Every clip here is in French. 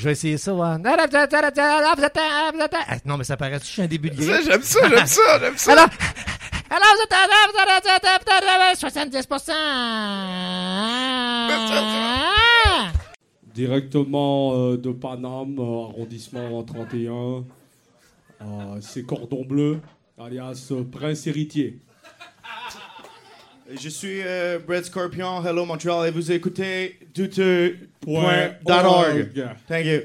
Je vais essayer ça. ouais. Ah, Non, mais ça paraît que je suis un début de Ça. J'aime ça, j'aime ça, j'aime ça. Alors, alors vous êtes à 70%. Directement euh, de Paname, euh, arrondissement 31. Euh, c'est Cordon Bleu, alias euh, Prince Héritier. Je suis euh, Brett Scorpion, Hello Montreal, et vous écoutez douteux.org. org. Thank you.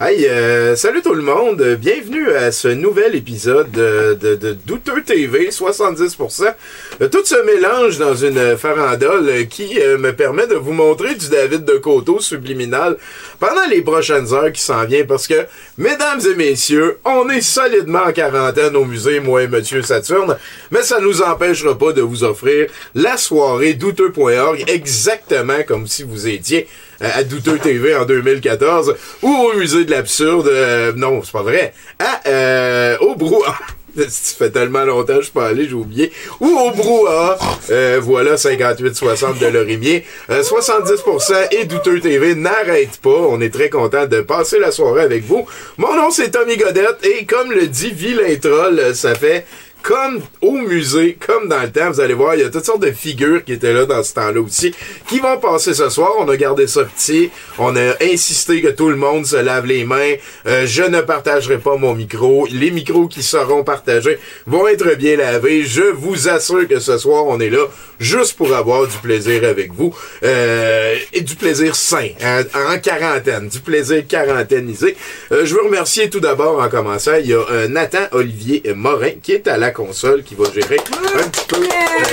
Hey, euh, salut tout le monde, bienvenue à ce nouvel épisode de, de, de Douteux TV 70%. Euh, Tout se mélange dans une farandole qui euh, me permet de vous montrer du David de Coteau subliminal pendant les prochaines heures qui s'en viennent parce que, mesdames et messieurs, on est solidement en quarantaine au musée, moi et Monsieur Saturne, mais ça nous empêchera pas de vous offrir la soirée douteux.org exactement comme si vous étiez à Douteux TV en 2014 ou au musée de l'absurde, euh, non, c'est pas vrai, à, euh, au brouhaha. Ça fait tellement longtemps que je suis pas allé, j'ai oublié. Ou au brouhaha, euh, voilà, 58-60 de Lorimier. Euh, 70% et Douteux TV n'arrête pas. On est très content de passer la soirée avec vous. Mon nom, c'est Tommy Godette et comme le dit Vilain Troll, euh, ça fait comme au musée, comme dans le temps, vous allez voir, il y a toutes sortes de figures qui étaient là dans ce temps-là aussi, qui vont passer ce soir. On a gardé ça petit. On a insisté que tout le monde se lave les mains. Euh, je ne partagerai pas mon micro. Les micros qui seront partagés vont être bien lavés. Je vous assure que ce soir, on est là juste pour avoir du plaisir avec vous. Euh, et du plaisir sain, hein, en quarantaine. Du plaisir quarantainisé. Euh, je veux remercier tout d'abord, en commençant, il y a euh, Nathan Olivier Morin qui est à la console, qui va gérer un petit peu euh,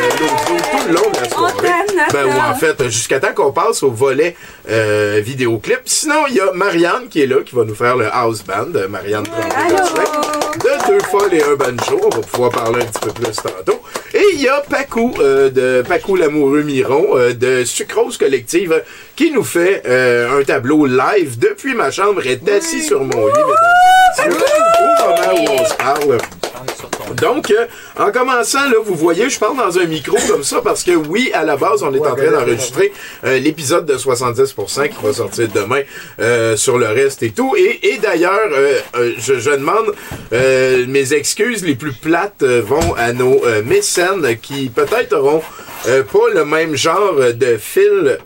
l'audio tout le long de la soirée. Ben, ou en fait, jusqu'à temps qu'on passe au volet euh, vidéoclip. Sinon, il y a Marianne qui est là, qui va nous faire le house band. Marianne. De deux folles et un banjo. On va pouvoir parler un petit peu plus tantôt. Et il y a Pacou, euh, de Pacou l'amoureux Miron, euh, de Sucrose Collective, qui nous fait un tableau live depuis ma chambre, est assis sur mon lit, mesdames et messieurs, au moment où on se parle. Donc, euh, en commençant, là, vous voyez, je parle dans un micro comme ça parce que oui, à la base, on est en train d'enregistrer euh, l'épisode de 70% qui va sortir demain euh, sur le reste et tout. Et, et d'ailleurs, je, je demande euh, mes excuses les plus plates vont à nos euh, mécènes qui peut-être auront euh, pas le même genre de fil.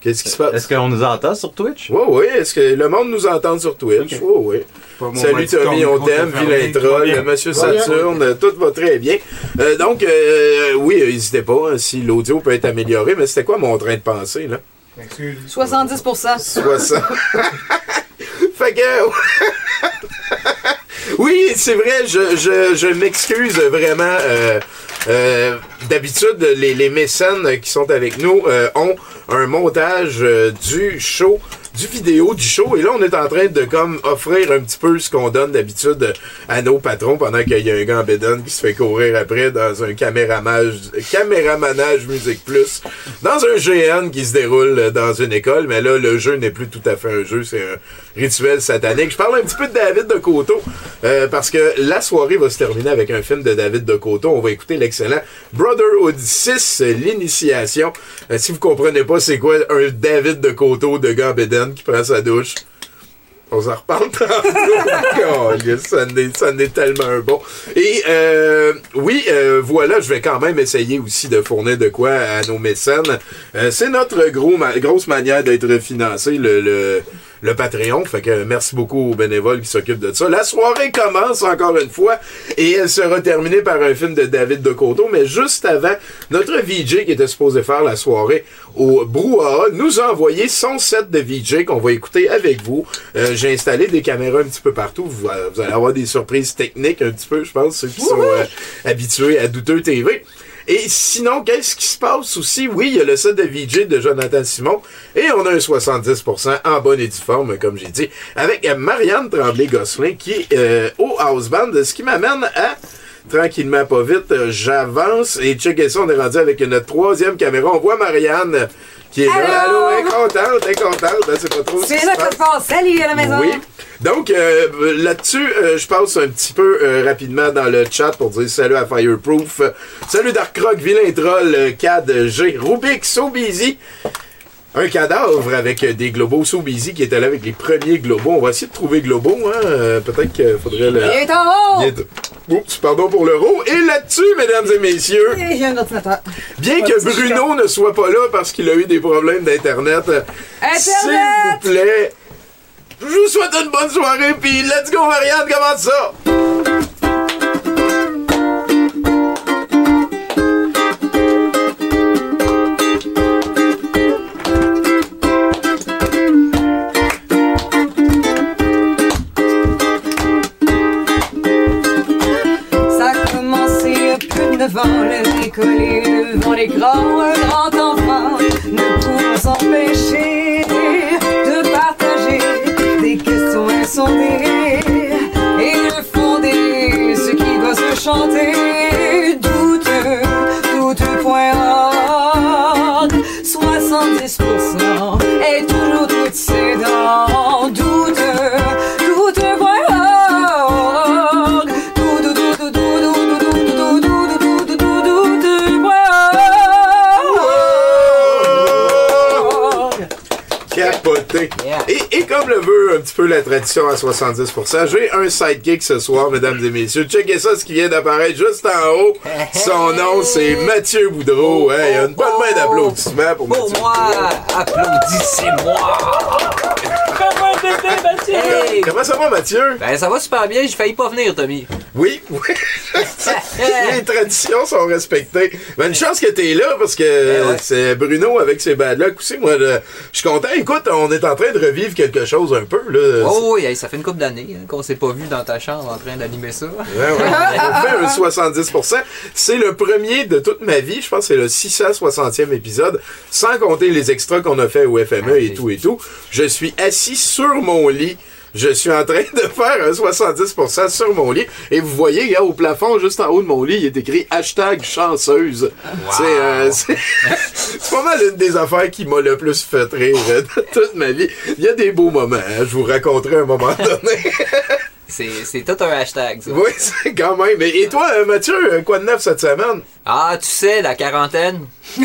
Qu'est-ce qui se passe? Est-ce qu'on nous entend sur Twitch? Oui, oui. Est-ce que le monde nous entend sur Twitch? Oui, oui. Pas Salut Tommy, on t'aime, vilain troll. Monsieur. Saturne, tout va très bien. Euh, donc, euh, oui, n'hésitez pas hein, si l'audio peut être amélioré, mais c'était quoi mon train de penser, là? 70 60. fait que... oui, c'est vrai, je, je, je m'excuse vraiment. euh, euh, D'habitude, les, les mécènes qui sont avec nous euh, ont un montage euh, du show, du vidéo du show, et là on est en train de comme offrir un petit peu ce qu'on donne d'habitude à nos patrons pendant qu'il y a un gars en qui se fait courir après dans un caméramage, caméramanage Musique Plus, dans un GN qui se déroule dans une école, mais là le jeu n'est plus tout à fait un jeu, c'est un rituel satanique. Je parle un petit peu de David de Coteau euh, parce que la soirée va se terminer avec un film de David de Coteau. On va écouter l'excellent Brotherhood 6, euh, l'initiation. Euh, si vous comprenez pas c'est quoi un David de Coteau de Qui prend sa douche. On s'en reparle tantôt. Calisse, ça en est, ça en est tellement un bon. Et euh, oui, euh, voilà, je vais quand même essayer aussi de fournir de quoi à nos mécènes. Euh, c'est notre gros ma- grosse manière d'être financé, le, le, le Patreon. Fait que merci beaucoup aux bénévoles qui s'occupent de ça. La soirée commence encore une fois et elle sera terminée par un film de David de Coteau. Mais juste avant, notre VJ qui était supposé faire la soirée au Brouhaha nous a envoyé son set de VJ qu'on va écouter avec vous. Euh, J'ai installé des caméras un petit peu partout. Vous, euh, vous allez avoir des surprises techniques un petit peu, je pense, ceux qui sont euh, habitués à Douteux TV. Et sinon, qu'est-ce qui se passe aussi? Oui, il y a le set de VJ de Jonathan Simon et on a un 70% en bonne et due forme, comme j'ai dit, avec Marianne Tremblay-Gosselin qui est euh, au house band, ce qui m'amène à tranquillement, pas vite, euh, j'avance et check ça, on est rendu avec notre troisième caméra. On voit Marianne qui est là? Allô? Allô, elle est contente, elle est contente. C'est pas trop ce C'est qui là que passe. Salut à la maison. Oui. Donc, euh, là-dessus, euh, je passe un petit peu euh, rapidement dans le chat pour dire salut à Fireproof. Salut Dark Rock, Vilain Troll, Cad, G, Rubik, So Busy. Un cadavre avec euh, des globos So Busy qui était là avec les premiers globos. On va essayer de trouver globo, hein. euh, Peut-être qu'il faudrait le... Il est en haut. Il est- Oups, pardon pour l'euro. Et là-dessus, mesdames et messieurs, Et J'ai un ordinateur. bien que Bruno ne soit pas là parce qu'il a eu des problèmes d'Internet, euh, s'il Internet. vous plaît, je vous souhaite une bonne soirée, puis let's go, Marianne, comment? Ça? La tradition à 70%, j'ai un sidekick ce soir, mesdames et messieurs. Checkez ça, ce qui vient d'apparaître juste en haut. Son nom, c'est Mathieu Boudreau. Hey, une bonne main d'applaudissements pour Mathieu Pour moi, applaudissez-moi! Mathieu. Hey! Comment ça va, Mathieu? Ben, ça va super bien, j'ai failli pas venir, Tommy. Oui, oui. Les traditions sont respectées. Mais une chance que t'es là parce que ouais. c'est Bruno avec ses bad luck aussi. Moi, je suis content. Écoute, on est en train de revivre quelque chose un peu. Là. Oh oui, hey, ça fait une couple d'années hein, qu'on s'est pas vu dans ta chambre en train d'animer ça. Ouais, ouais. On fait un 70%. C'est le premier de toute ma vie. Je pense que c'est le 660e épisode, sans compter les extras qu'on a fait au FME et tout et tout. Je suis assis sur mon lit. Je suis en train de faire un 70% sur mon lit. Et vous voyez, gars, au plafond, juste en haut de mon lit, il est écrit hashtag chanceuse. C'est, euh, c'est, pas mal une des affaires qui m'a le plus fait rire de toute ma vie. Il y a des beaux moments. hein. Je vous raconterai un moment donné. C'est c'est tout un hashtag, ça. oui, c'est quand même. Et et toi, euh, Mathieu, euh, quoi de neuf cette semaine? Ah, tu sais, la quarantaine.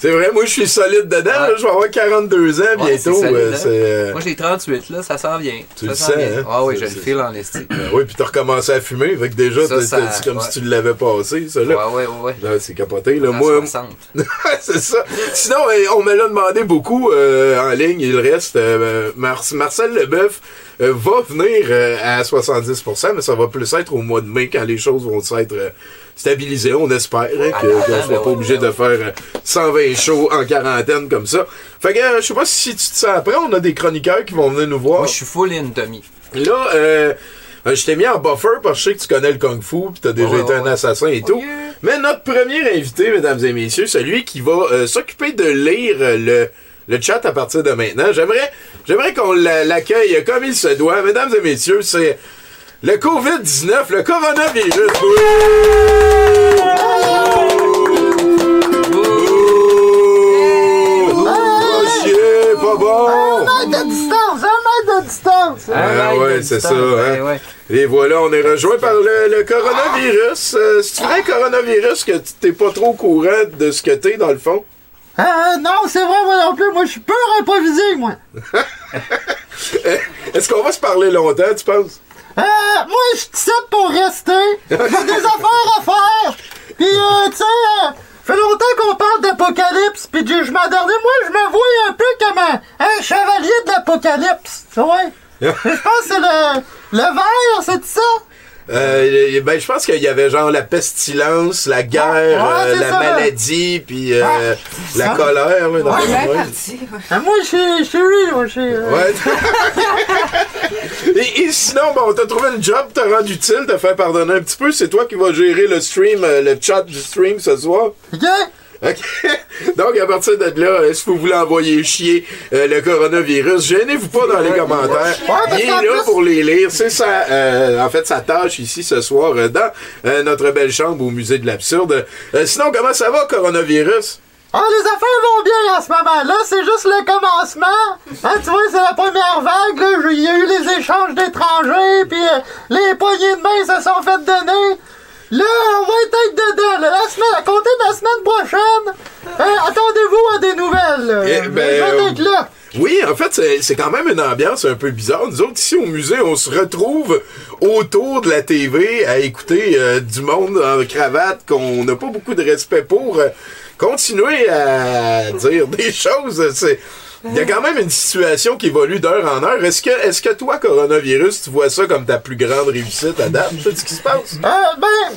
C'est vrai, moi je suis solide dedans, je vais avoir 42 ans Ouais, bientôt. euh, hein. euh, Moi, j'ai 38, là, ça s'en vient. Tu ça le s'en sais, vient. hein? Ah oui, je le file en esti. ben oui, puis t'as recommencé à fumer, fait que déjà, c'est comme ouais. si tu l'avais passé, ça là. ouais, ouais, c'est capoté, là. Moi, 60. c'est ça. Sinon, on me l'a demandé beaucoup euh, en ligne, il reste. Mar- Marcel Leboeuf euh, va venir euh, à 70%, mais ça va plus être au mois de mai quand les choses vont s'être euh, stabilisées. On espère hein, que- qu'on ben, soit pas obligé de faire euh, 120 shows en quarantaine comme ça. Fait que je sais pas si tu te sens après, on a des chroniqueurs qui vont venir nous voir. Moi, je suis full in, Tommy. Là, euh, je t'ai mis en buffer parce que je sais que tu connais le Kung Fu puis t'as déjà été un assassin et tout. yeah. Mais notre premier invité, mesdames et messieurs, celui qui va euh, s'occuper de lire le, le chat à partir de maintenant, j'aimerais, j'aimerais qu'on l'a- l'accueille comme il se doit. Mesdames et messieurs, c'est le COVID-19, le coronavirus. Oh, pas bon! de distance, un mètre de distance. Ah ouais, c'est ça, hein? Et voilà, on est rejoint par le, le coronavirus. Euh, c'est vrai coronavirus que tu t'es pas trop au courant de ce que t'es dans le fond? Euh, non, c'est vrai, moi non plus. Moi, je suis pur improvisé, moi. Est-ce qu'on va se parler longtemps, tu penses? Euh, moi, je suis ici pour rester. J'ai des affaires à faire. Puis, euh, tu sais, euh, fait longtemps qu'on parle d'apocalypse, puis du jugement dernier. Moi, je me vois un peu comme un, un chevalier de l'apocalypse. Tu vois? Je pense que c'est le, le verre, c'est ça? Euh, ben, je pense qu'il y avait genre la pestilence, la guerre, Ouais, euh, la ça. maladie, puis euh, c'est la ça. colère. Là, dans Ouais, ouais. parti. Ah, moi, je suis- je suis lui, moi, je suis... euh, Ouais. et, et sinon, bon, t'as trouvé le job, t'as rendu utile, t'as fait pardonner un petit peu. C'est toi qui vas gérer le stream, euh, le chat du stream ce soir? OK. Donc, à partir de là, est-ce que vous voulez envoyer chier euh, le coronavirus? Gênez-vous pas dans les commentaires. Il est là pour les lire. C'est sa, euh, en fait, sa tâche ici ce soir euh, dans notre belle chambre au musée de l'absurde. Sinon, comment ça va, coronavirus? Ah, les affaires vont bien en ce moment. Là, c'est juste le commencement. Hein, tu vois, c'est la première vague. Là, il y a eu les échanges d'étrangers, puis les poignées de main se sont fait donner. Là, on va être dedans. là. La semaine, à compter de la semaine prochaine, hein, attendez-vous à des nouvelles. Eh ben, Je vais euh, être là. Oui, en fait, c'est- c'est quand même une ambiance un peu bizarre. Nous autres, ici au musée, on se retrouve autour de la TV à écouter euh, du monde en cravate qu'on n'a pas beaucoup de respect pour. euh, continuer à dire des choses. C'est... Il y a quand même une situation qui évolue d'heure en heure. Est-ce que, est-ce que toi, coronavirus, tu vois ça comme ta plus grande réussite à date? C'est ce qui se passe? Euh, ben.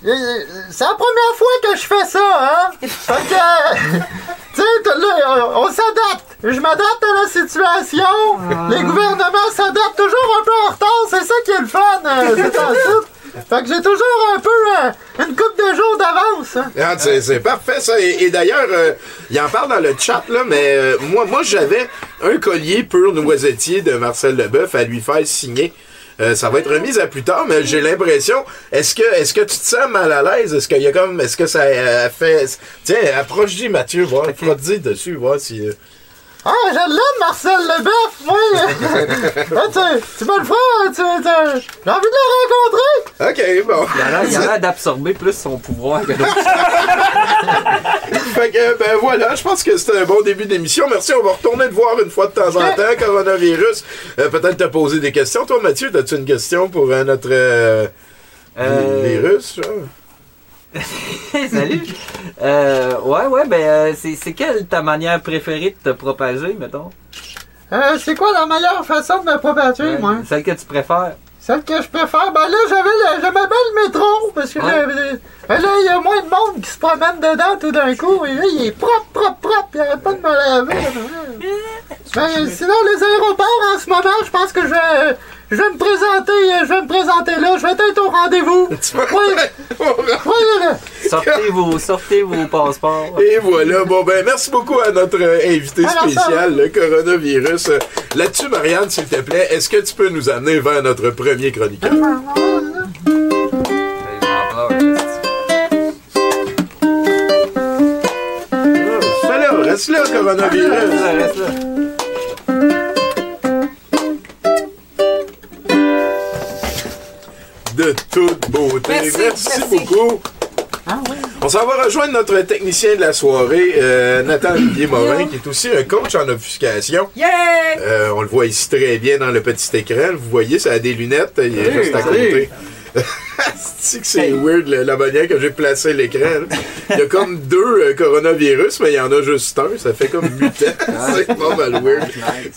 C'est la première fois que je fais ça, hein? Fait que. Tu sais, là, on on s'adapte. Je m'adapte à la situation. Les gouvernements s'adaptent toujours un peu en retard. C'est ça qui est le fun, euh, c'est. Fait que j'ai toujours un peu euh, une coupe de jours d'avance. hein. Ah, c'est, c'est parfait ça. Et, et d'ailleurs, euh, il en parle dans le chat là, mais euh, moi, moi j'avais un collier pur noisetier de Marcel Leboeuf à lui faire signer. Euh, ça va être remis à plus tard, mais j'ai l'impression. Est-ce que, est-ce que tu te sens mal à l'aise? Est-ce qu'il y a comme, est-ce que ça euh, fait Tiens, approche-y Mathieu, voir, frotte-y dessus, voir si. euh, Ah, je l'aime, Marcel Leboeuf, moi! Ah, tu, tu me le feras, tu, tu- j'ai envie de le rencontrer! Ok, bon. Il a l'air- il a l'air d'absorber plus son pouvoir que d'autres. Fait que, ben voilà, je pense que c'était un bon début d'émission. Merci, on va retourner te voir une fois de temps en temps. Coronavirus, euh, peut-être te poser des questions. Toi, Mathieu, as-tu une question pour euh, notre euh, Euh, virus? genre? Salut! Euh, ouais, ouais, ben, euh, c'est, quelle ta manière préférée de te propager, mettons? Euh, c'est quoi la meilleure façon de me propager, Ouais, moi? Celle que tu préfères. Celle que je préfère, ben là, j'avais le- j'aimais bien le métro, parce que Ouais. là, il y a moins de monde qui se promène dedans tout d'un coup, et là, il est propre, propre, propre, il arrête pas de me laver. Ben, sinon, les aéroports, en ce moment, je pense que je vais, je vais me présenter, euh, je vais me présenter là, je vais être au rendez-vous. Oui, oui, Sortez vos, sortez vos passeports. Et voilà. Bon, ben, merci beaucoup à notre euh, invité spécial, le coronavirus. Euh, Là-dessus, Marianne, s'il te plaît, est-ce que tu peux nous amener vers notre premier chroniqueur? Fais là, reste là, coronavirus. Reste là. De toute beauté. Merci, merci. beaucoup. On s'en va rejoindre notre technicien de la soirée, euh, Nathan Olivier Morin, qui est aussi un coach en obfuscation. Yeah! Euh, on le voit ici très bien dans le petit écran. Vous voyez, ça a des lunettes. Il est juste à côté. C'est que c'est weird la manière que j'ai placé l'écran. Il y a comme deux euh, coronavirus, mais il y en a juste un. Ça fait comme mutant. c'est pas mal weird.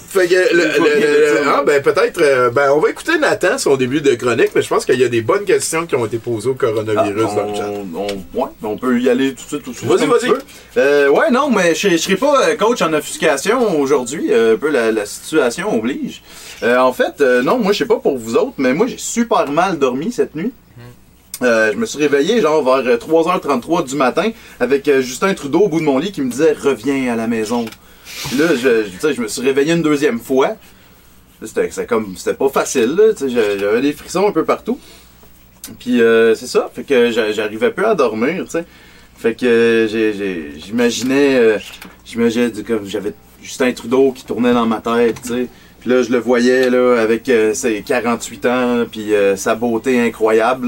Fait que le, le- le- le- ah, ben peut-être euh, ben on va écouter Nathan son début de chronique, mais je pense qu'il y a des bonnes questions qui ont été posées au coronavirus Ah, dans le chat. on, on- ouais, on peut y aller tout de suite, tout de suite. Vas-y, vas-y. Euh, ouais, non, mais je ne serai pas euh, coach en offuscation aujourd'hui. Un peu la, la situation oblige. En fait, non, moi, je sais pas pour vous autres, mais moi, j'ai super mal dormi cette nuit. Euh, je me suis réveillé genre vers euh, 3h33 du matin avec euh, Justin Trudeau au bout de mon lit qui me disait reviens à la maison. Puis là, je, je, je me suis réveillé une deuxième fois. C'était comme c'était pas facile, j'avais des frissons un peu partout. Puis euh, c'est ça, fait que j'a- j'arrivais peu à dormir, tu. Fait que euh, j'imaginais euh, j'imaginais comme j'avais Justin Trudeau qui tournait dans ma tête, tu. Puis là, je le voyais là avec euh, ses 48 ans, puis euh, sa beauté incroyable.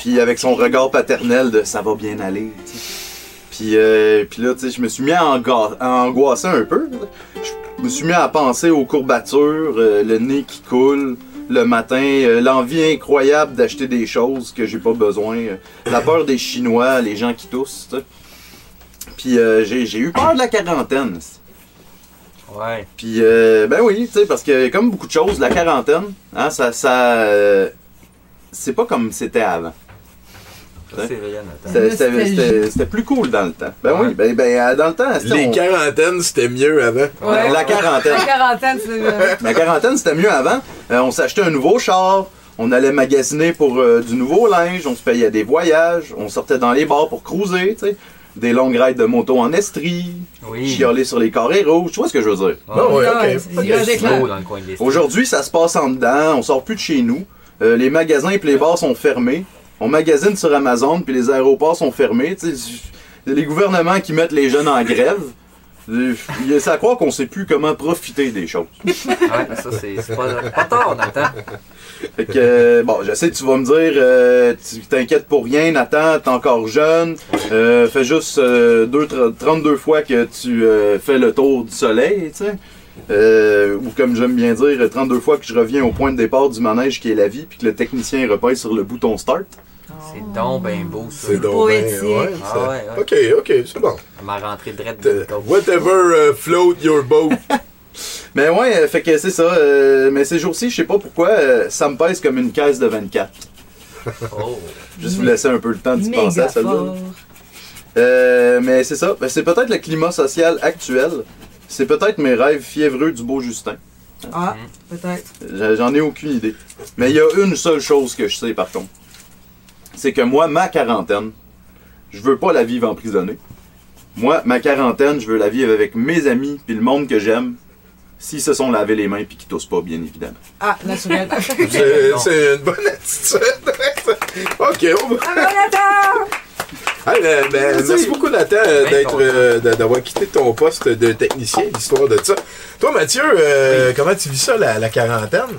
Puis avec son regard paternel de ça va bien aller, tu sais. Puis, euh, puis là, tu sais, je me suis mis à, angoisser un peu. Je me suis mis à penser aux courbatures, euh, le nez qui coule le matin, euh, l'envie incroyable d'acheter des choses que j'ai pas besoin, euh, la peur des Chinois, les gens qui toussent. Puis euh, j'ai eu peur de la quarantaine. Ouais. Puis, euh, ben oui, tu sais, parce que comme beaucoup de choses, la quarantaine, hein, ça, ça, c'est pas comme c'était avant. C'était- C'était c'était- c'était plus cool dans le temps. Ben Ouais. oui, ben, ben euh, dans le temps, c'était- Les on- quarantaines, c'était mieux avant. Ouais. la quarantaine. La quarantaine, c'est. euh, La quarantaine, c'était mieux avant. Euh, on s'achetait un nouveau char, on allait magasiner pour euh, du nouveau linge, on se payait des voyages, on sortait dans les bars pour cruiser, tu sais. Des longues rides de moto en estrie, Oui. chialer sur les carrés rouges, tu vois ce que je veux dire? Ah des Aujourd'hui, ça se passe en dedans, on sort plus de chez nous. Euh, les magasins et les bars sont fermés. On magasine sur Amazon, puis les aéroports sont fermés. tu sais. les gouvernements qui mettent les jeunes en grève. C'est à croire qu'on sait plus comment profiter des choses. Ouais, ça, c'est pas, pas tard, Nathan. Fait que, euh, bon, je sais que tu vas me dire, euh, tu t'inquiètes pour rien, Nathan, t'es encore jeune, euh, fais juste deux, tr- 32 fois que tu fais le tour du soleil, tu sais. Euh, ou comme j'aime bien dire, 32 fois que je reviens au point de départ du manège qui est la vie, puis que le technicien repère sur le bouton start. C'est donc ben beau, ça. C'est donc ouais, Ah ça- ouais, ouais. Ok, ok, c'est bon. Ma rentrée de de Euh, Whatever uh, float your boat. Mais ouais, euh, fait que c'est ça. euh, mais ces jours-ci, je sais pas pourquoi, euh, ça me pèse comme une caisse de 24. Oh. Juste vous laisser un peu le temps d'y penser à fort. Euh, mais c'est ça. Ben, c'est peut-être le climat social actuel. C'est peut-être mes rêves fiévreux du beau Justin. Ah, peut-être. J- J'en ai aucune idée. Mais il y a une seule chose que je sais par contre. C'est que moi, ma quarantaine, je veux pas la vivre emprisonnée. Moi, ma quarantaine, je veux la vivre avec mes amis puis le monde que j'aime. S'ils se sont lavés les mains puis qu'ils toussent pas, bien évidemment. Ah, naturel. C'est c'est une bonne attitude. ok, on va. Ah, ben, ben, merci beaucoup, Nathan, euh, Bien d'être, euh, d'avoir quitté ton poste de technicien, l'histoire de ça. Toi, Mathieu, euh, comment tu vis ça, la, la quarantaine?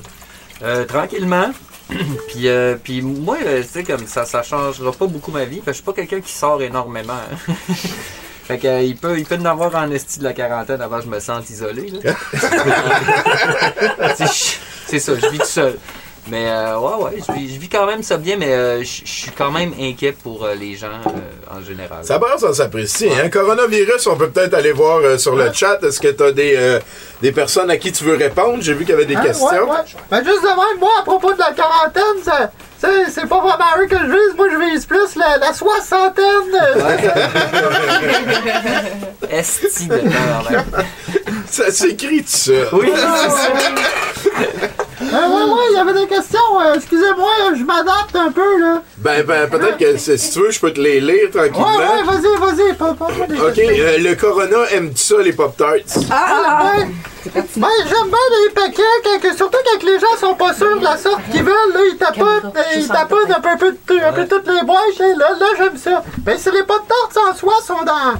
Euh, tranquillement. puis, euh, puis moi, tu sais, comme ça, ça changera pas beaucoup ma vie. Parce que je suis pas quelqu'un qui sort énormément. hein. fait que, euh, il peut, il peut en avoir en esti de la quarantaine avant que je me sente isolé. là. C'est ça, je vis tout seul. Mais euh, ouais, ouais, je vis, je vis quand même ça bien, mais euh, je je suis quand même inquiet pour euh, les gens euh, en général. Ça passe, ça s'apprécie. Hein? Coronavirus, on peut peut-être aller voir euh, sur le chat. Est-ce que tu as des, euh, des personnes à qui tu veux répondre? J'ai vu qu'il y avait des Hein, questions. ouais, ouais. Ben, juste de même, moi, à propos de la quarantaine, ça- c'est c'est pas vraiment eux que je vise. Moi, je vise plus la, la soixantaine. Esti de même. Ça s'écrit tout ça. Oui, Euh, ouais, ouais, il y avait des questions. euh, Excusez-moi, je m'adapte un peu, là. Ben, ben peut-être que si tu veux, je peux te les lire Ouais, tranquillement. ouais, vas-y, vas-y. Pas, pas, pas des Ok, euh, le Corona aime ça, les Pop-Tarts? Ah, ben, ben, j'aime bien les paquets, quand, que- surtout quand les gens sont pas sûrs de la sorte qu'ils veulent, là, ils tapotent, ils tapotent un peu, un peu, un peu toutes les boîtes, là, là, j'aime ça. Ben, si les pop-tarts en soi sont dans,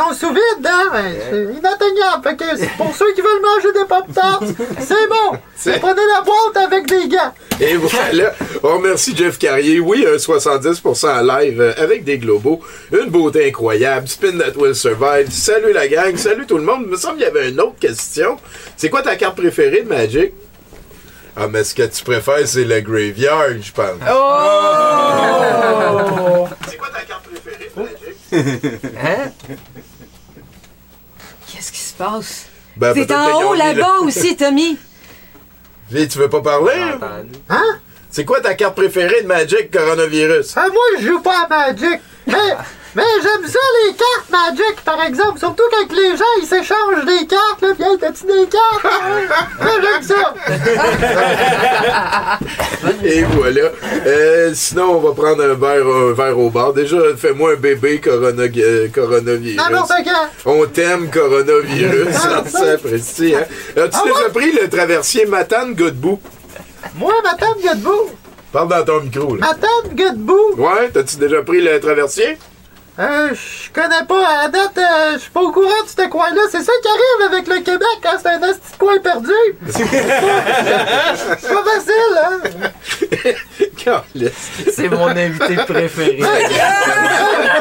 sont sous vide, hein, ben, c'est inatteignable. Fait que pour ceux qui veulent manger des pop-tarts, c'est bon. C'est- Prenez la boîte avec des gants. Et voilà, on remercie Jeff Carrier. Oui, un 70% live euh, avec des globaux. Une beauté incroyable. Spin that will survive. Salut la gang, salut tout le monde. Il me semble qu'il y avait une autre question. C'est quoi ta carte préférée de Magic? Ah, mais ce que tu préfères, c'est le graveyard, je pense. C'est quoi ta carte préférée de Magic? Hein? Passe? Ben, C'est peut-être en haut là-bas aussi, Tommy. Vie, tu veux pas parler? Hein? C'est quoi ta carte préférée de Magic Coronavirus? Ah, moi, je joue pas à Magic. Mais, mais j'aime ça, les cartes Magic, par exemple. Surtout quand les gens, ils s'échangent des cartes, là. Hey, t'as-tu des cartes? Moi, j'aime ça. Et voilà. Euh, sinon, on va prendre un verre, un verre au bar. Déjà, fais-moi un bébé corona, euh, coronavirus. N'importe quand. On t'aime, coronavirus. Ça s'apprécie, hein? As-tu Ah déjà ouais? pris le traversier Matane Godbout? Moi, ma tante Godbout. Parle dans ton micro, là. Godbout. Ouais, t'as-tu déjà pris le traversier? Euh, je connais pas. À date, euh, je suis pas au courant de ce coin-là. C'est ça qui arrive avec le Québec quand c'est un petit coin perdu. C'est pas, facile, hein? C'est mon invité préféré.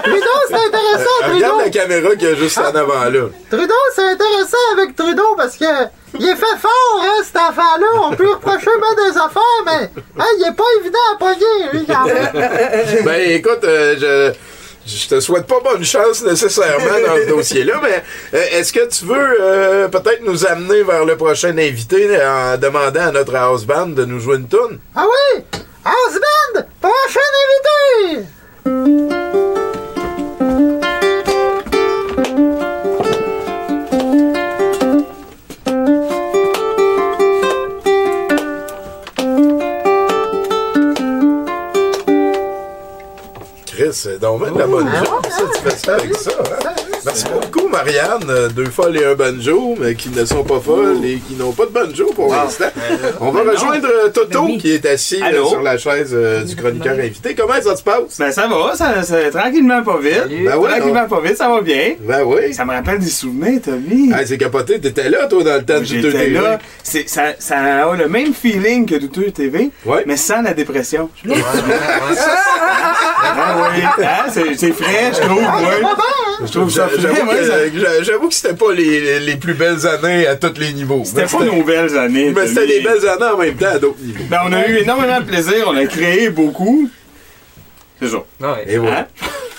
Trudeau, c'est intéressant, Regarde la Trudeau. caméra qu'il y a juste en avant, là. Trudeau, c'est intéressant avec Trudeau parce que il est fait fort, hein, cet enfant-là. On peut lui reprocher bien des affaires, mais hein, il est pas évident à pogner, lui, quand même. Ben, écoute, euh, je... Je te souhaite pas bonne chance nécessairement dans ce dossier-là, mais euh, est-ce que tu veux euh, peut-être nous amener vers le prochain invité en demandant à notre house band de nous jouer une tune? Ah oui! House Band, prochain invité! Chris, donc de la bonne Ah chose, ça, tu fais ça avec ça, hein? Merci beaucoup, Marianne. Euh, Deux folles et un banjo, mais qui ne sont pas folles et qui n'ont pas de banjo pour l'instant. On va rejoindre euh, Toto, Ben oui. qui est assis euh, Allô? sur la chaise euh, du chroniqueur invité. Comment ça se passe? Ben ça va, ça, ça- tranquillement pas vite. Ben tranquillement pas vite, ça va bien. Ben oui. Ça me rappelle des souvenirs, Tommy. Ah, c'est capoté. T'étais là, toi, dans le temps du J'étais 2 là. C'est- Ça, ça a le même feeling que Douteux TV, Ouais. mais sans la dépression. Ouais, ouais, ouais. Ah oui, c'est c'est frais, je trouve, ouais. Je trouve ça J'avoue que, c'était pas les, les plus belles années à tous les niveaux. C'était pas nos belles années. Mais c'était des belles années en même temps à d'autres niveaux. Ben, on a eu énormément de plaisir, on a créé beaucoup. C'est ça. Ouais. Et voilà.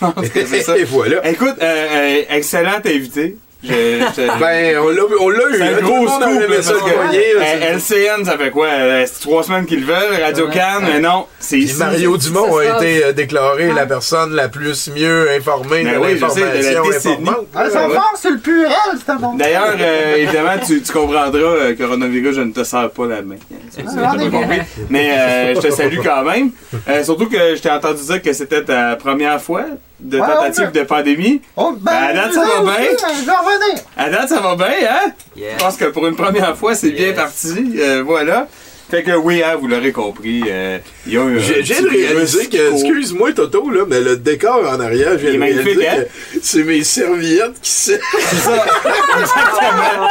Hein? ça. Et voilà. Écoute, euh, euh, excellent invité. Je, je- Ben, on l'a on l'a eu. c'est un gros scoop. que, LCN, ça fait quoi? Euh, C'est trois semaines qu'ils le veulent. Radio Cannes, mais non. C'est. Mario Dumont a été euh, déclaré la personne la plus mieux informée Ben de oui, l'information informante. Ah, Ils sont forts sur le purel, c'est bon. D'ailleurs, euh, évidemment, tu, tu comprendras, euh, coronavirus, je ne te sers pas la main. Ça, Ah, compris. Mais je te salue quand même. Surtout que je t'ai entendu dire que c'était ta première fois de Ouais, tentative de pandémie. Oh, ben, À date, ça va bien? aussi, Je vais revenir. À date, ça va bien, hein? Yeah. Je pense que pour une première fois, c'est bien parti. Euh, voilà. Fait que oui, hein, vous l'aurez compris, euh, il y a un J'ai virus que, excuse-moi Toto, là, mais le décor en arrière, j'ai réalisé hein? que c'est mes serviettes qui servent. C'est ça. Exactement.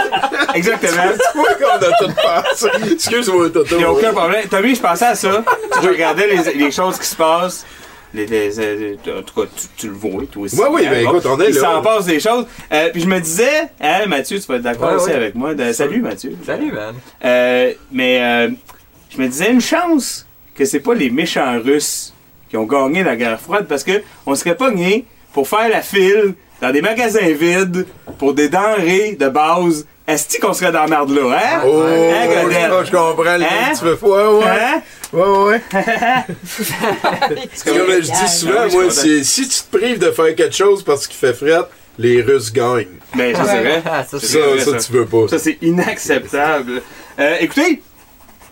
Exactement. Tu vois qu'on a tout passé. Excuse-moi Toto. Il n'y a aucun problème. Tommy, je pensais à ça. Je regardais les, les choses qui se passent. Les, les- les- en tout cas, tu, tu le vois, toi aussi. Oui, Hein, ben, bon. écoute, on est Il là. s'en passe des choses. Euh, puis je me disais, hein, Mathieu, tu vas être d'accord Ouais, aussi ouais. avec moi. de- salut, Mathieu. Salut, man. Euh, mais euh, je me disais une chance que c'est pas les méchants Russes qui ont gagné la guerre froide parce que on serait pogné pour faire la file dans des magasins vides pour des denrées de base. Est-ce qu'on serait dans la merde là, hein? Oh, Hein, Godette? je, comprends le Hein? tu veux faire, ouais. Hein? Ouais, ouais. C'est comme je dis souvent, moi, c'est- si tu te prives de faire quelque chose parce qu'il fait fret, les Russes gagnent. Ben, ça c'est vrai. Ah, ça, C'est Ça, vrai, ça, ça. tu veux pas. Ça, c'est inacceptable. Euh, écoutez,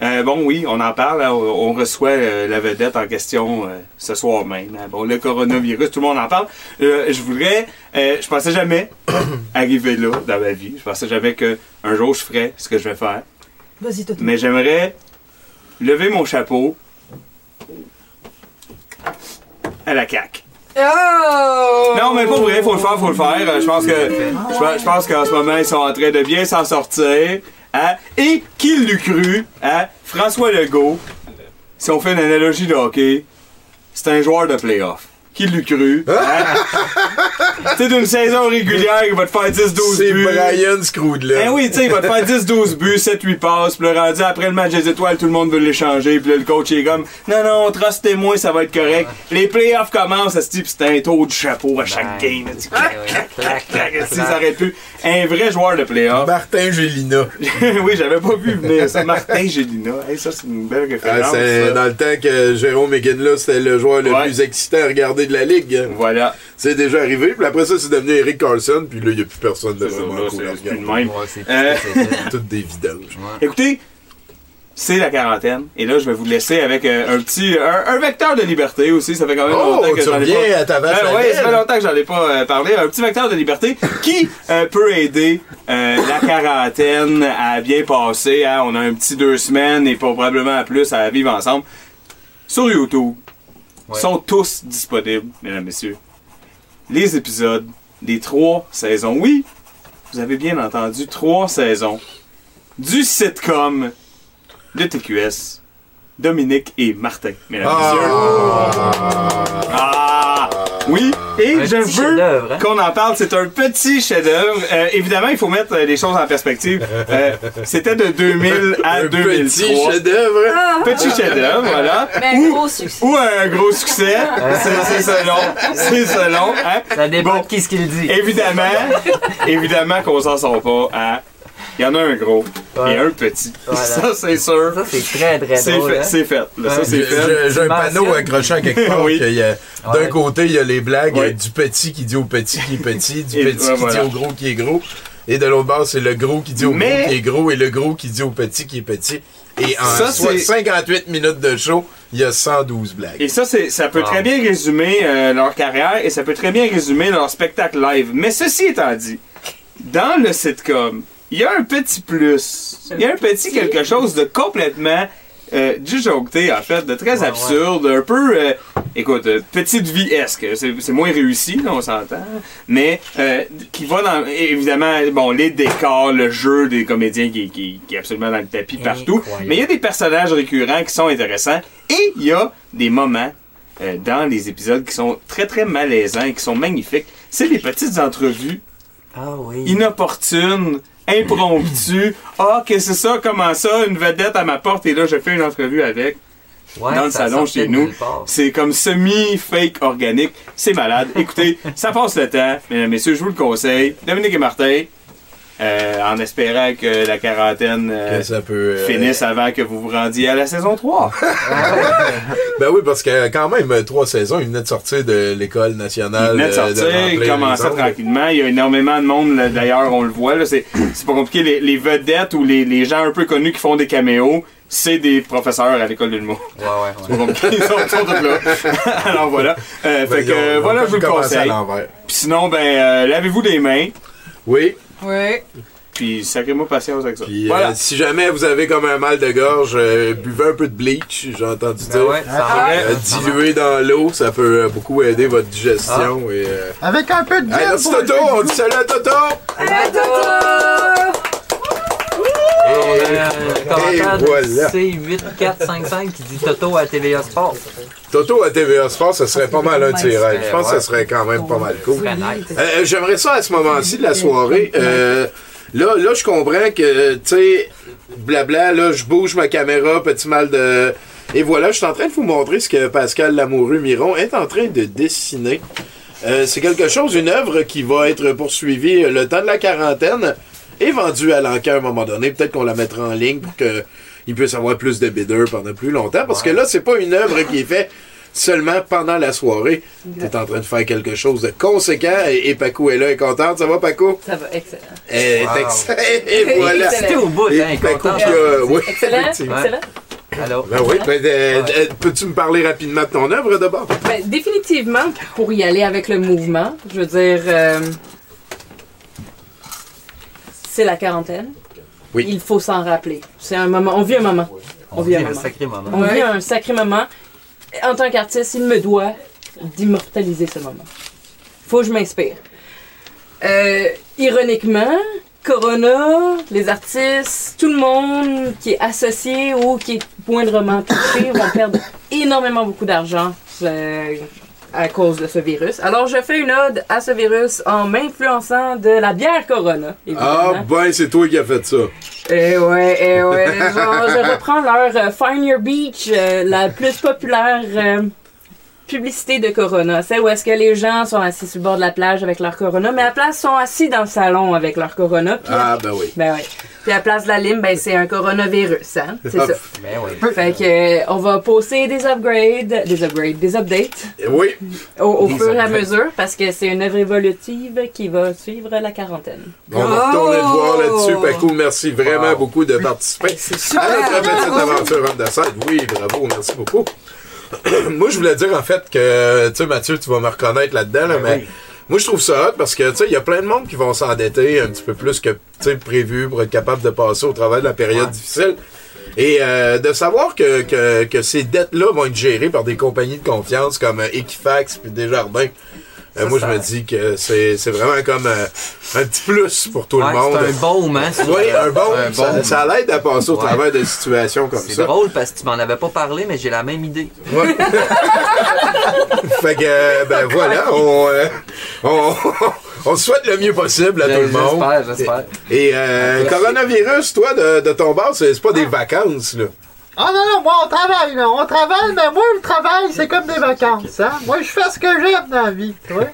euh, bon, oui, on en parle. hein, on, on reçoit euh, la vedette en question euh, ce soir même. hein. Bon, le coronavirus, tout le monde en parle. Euh, je voudrais... euh, je pensais jamais arriver là dans ma vie. Je pensais jamais que un jour je ferais ce que je vais faire. Vas-y. Mais j'aimerais lever mon chapeau à la CAQ. Oh! Non, mais pas vrai, faut le faire, faut le faire. Euh, Je pense que je, pense- je pense qu'en ce moment, ils sont en train de bien s'en sortir. Hein? Et qui l'eût cru, hein? François Legault, si on fait une analogie de hockey, c'est un joueur de playoff. Qui l'eût cru? Hein? tu sais, d'une saison régulière, il va te faire 10-12 C'est buts. Brian Scrooge, Ben oui, tu sais, il va te faire 10-12 buts, 7-8 passes, puis le rendu après le match des étoiles, tout le monde veut l'échanger, puis là, le coach il est comme Non, non, trustez-moi, ça va être correct. Les playoffs commencent, se dit, puis c'est un tour du chapeau à chaque game. là, tu- clac, clac, Si clac. ça arrête plus. Un vrai joueur de playoff. Martin Gélina. oui, j'avais pas vu venir ça. Martin Gélina. Hey, ça, c'est une belle Ah, référence. c'est dans le temps que Jérôme McGinley, c'était le joueur le Ouais. plus excitant à regarder de la ligue. Voilà. C'est déjà arrivé, puis après ça, c'est devenu Eric Carlson, puis là, il n'y a plus personne de C'est ça, vraiment cool à c'est plus regarder. de même. Ouais, c'est Euh, c'est- Toutes des vidanges. Écoutez, c'est la quarantaine. Et là, je vais vous laisser avec euh, un petit. Un, un vecteur de liberté aussi. Ça fait quand même Oh, longtemps que j'en ai pas. à ta Ben ouais, ça fait longtemps que j'en ai pas euh, parlé. Un petit vecteur de liberté qui euh, peut aider la quarantaine à bien passer. hein. On a un petit deux semaines et probablement plus à vivre ensemble. Sur YouTube, Ouais. sont tous disponibles, mesdames, messieurs. Les épisodes des trois saisons. Oui, vous avez bien entendu, trois saisons du sitcom de TQS. Dominique et Martin, mesdames, messieurs. Ah! Oui, et Un je petit veux chef-d'œuvre, hein? qu'on en parle. C'est un petit chef-d'œuvre. Euh, évidemment, il faut mettre euh, les choses en perspective. Euh, C'était de 2000 à Un 2003. petit chef-d'œuvre. Ah! Petit chef-d'œuvre, voilà. Mais un gros succès. Ou un gros succès. C'est c'est selon. C'est selon. Hein? Ça dépend Bon. de qui ce qu'il dit. Évidemment, évidemment qu'on s'en sort pas. Hein? Il y en a un gros et un petit. Voilà. Ça, c'est sûr. Ça, c'est très, très C'est drôle. fait. hein? C'est fait. Là, ça, Ouais. c'est J'ai fait. j'ai- un panneau accroché à quelque part. Oui. qu'il y a- D'un Ouais. côté, il y a les blagues Ouais. du petit qui dit au petit qui est petit, du Et- petit ouais, qui voilà. dit au gros qui est gros. Et de l'autre bord, c'est le gros qui dit au Mais- gros qui est gros et le gros qui dit au petit qui est petit. Et en Ça, soit c'est- 58 minutes de show, il y a 112 blagues. Et ça, c'est, ça peut très bien résumer euh, leur carrière et ça peut très bien résumer leur spectacle live. Mais ceci étant dit, dans le sitcom, il y a un petit plus. Il y a un petit quelque chose de complètement euh, disjoncté, en fait, de très Ouais, absurde, un peu, euh, écoute, euh, petite vie-esque. C'est, c'est moins réussi, là, on s'entend. Mais euh, qui va dans, évidemment, bon, les décors, le jeu des comédiens qui, qui, qui est absolument dans le tapis partout. Incroyable. Mais il y a des personnages récurrents qui sont intéressants. Et il y a des moments dans les épisodes qui sont très très malaisants et qui sont magnifiques. C'est les petites entrevues Ah oui. inopportunes, impromptues. Ah, que c'est ça, comment ça, une vedette à ma porte et là je fais une entrevue avec. Ouais, dans le salon chez nous. C'est comme semi-fake organique. C'est malade. Écoutez, ça passe le temps. Mesdames, messieurs, je vous le conseille. Dominique et Martin, euh, en espérant que la quarantaine euh, Que ça peut. euh, finisse avant que vous vous rendiez à la saison 3. Ben oui, parce que quand même, trois saisons, il venait de sortir de l'école nationale. Il venait de sortir, remplir il commençait tranquillement. Il y a énormément de monde, d'ailleurs, on le voit. là, C'est c'est pas compliqué. Les, les vedettes ou les, les gens un peu connus qui font des caméos, c'est des professeurs à l'école de l'humour. Ouais, ouais, ouais. C'est pas compliqué, ils sont, ils sont tous là. Alors voilà. Euh, Ben, fait ont- que ont voilà, je vous le conseille. Puis sinon, ben, euh, lavez-vous les mains, Oui. Ouais. puis sacrez-moi patience avec ça. Puis voilà. euh, si jamais vous avez comme un mal de gorge, euh, buvez un peu de bleach, j'ai entendu Ben dire. ouais, ça Ah. Euh, dilué dans l'eau, ça peut euh, beaucoup aider votre digestion. Et, euh... Avec un peu de Hey, gel merci Toto, on dit salut à Toto! On a un commentaire Et voilà. de C8455 qui dit Toto à TVA Sport. Toto à TVA Sport, ça serait pas mal un de ses rêves. Je pense que ça serait quand même pas mal cool. Nice. Euh, J'aimerais ça à ce moment-ci de la soirée. euh, là, là, je comprends que, tu sais, blabla, là, je bouge ma caméra, petit mal de. Et voilà, je suis en train de vous montrer ce que Pascal Lamoureux Miron est en train de dessiner. Euh, c'est quelque chose, une œuvre qui va être poursuivie euh, le temps de la quarantaine et vendue à l'enquête à un moment donné. Peut-être qu'on la mettra en ligne pour qu'il puisse avoir plus de bidders pendant plus longtemps. Parce que là, c'est pas une œuvre qui est faite seulement pendant la soirée. Tu es en train de faire quelque chose de conséquent et, et Paco est là, est contente. Ça va, Paco? Ça va, excellent. Elle est Wow. excellente. Et voilà. Excellent. C'était au bout, Et hein, Paco content. oui, Excellent, excellent. Allô? Ben oui, ben, euh, euh, peux-tu me parler rapidement de ton œuvre d'abord? Ben, définitivement, pour y aller avec le mouvement, je veux dire, euh, c'est la quarantaine. Oui. Il faut s'en rappeler. C'est un moment, on vit un moment. On vit un un moment. sacré moment. On vit un sacré moment. En tant qu'artiste, il me doit d'immortaliser ce moment. Faut que je m'inspire. Euh, ironiquement, Corona, les artistes, tout le monde qui est associé ou qui est moindrement touché vont perdre énormément beaucoup d'argent euh, à cause de ce virus. Alors, je fais une ode à ce virus en m'influençant de la bière Corona, évidemment. Ah, ben, c'est toi qui as fait ça. Eh ouais, eh ouais. Genre, je reprends leur euh, Find Your Beach, euh, la plus populaire euh, publicité de Corona. C'est où est-ce que les gens sont assis sur le bord de la plage avec leur Corona, mais à la place sont assis dans le salon avec leur Corona. Ah, ben oui. ben ouais. Puis à la place de la lime, ben c'est un coronavirus, hein. C'est ça. Ben oui. Fait que euh, on va poster des upgrades, des upgrades, des updates Oui. au, fur et à mesure parce que c'est une œuvre évolutive qui va suivre la quarantaine. On va retourner te voir là-dessus. Oh! Paco, merci vraiment Wow. beaucoup de participer à notre petite aventure the side. Oui, bravo, merci beaucoup. Moi, je voulais dire en fait que, tu sais, Mathieu, tu vas me reconnaître là-dedans, là, Ben mais oui. moi, je trouve ça hot parce que, tu sais, il y a plein de monde qui vont s'endetter un petit peu plus que, tu sais, prévu pour être capable de passer au travers de la période Ouais. difficile. Et euh, de savoir que, que, que ces dettes-là vont être gérées par des compagnies de confiance comme euh, Equifax puis Desjardins. Euh, Ça, moi, je me dis que c'est c'est vraiment comme euh, un petit plus pour tout Ouais, le monde. c'est un baume, hein? Oui, un bon. un ça, baume. ça l'aide à passer au Ouais. travers de situations comme C'est ça. drôle parce que tu m'en avais pas parlé, mais j'ai la même idée. Ouais. fait que, euh, ben voilà, on, euh, on, on souhaite le mieux possible à tout le monde. J'espère, j'espère. Et euh, coronavirus, toi, de, de ton bar, c'est c'est pas des vacances, là. Ah oh non, non, moi on travaille, là. On travaille, mais moi le travail, c'est comme des vacances, hein. Moi je fais ce que j'aime dans la vie, toi.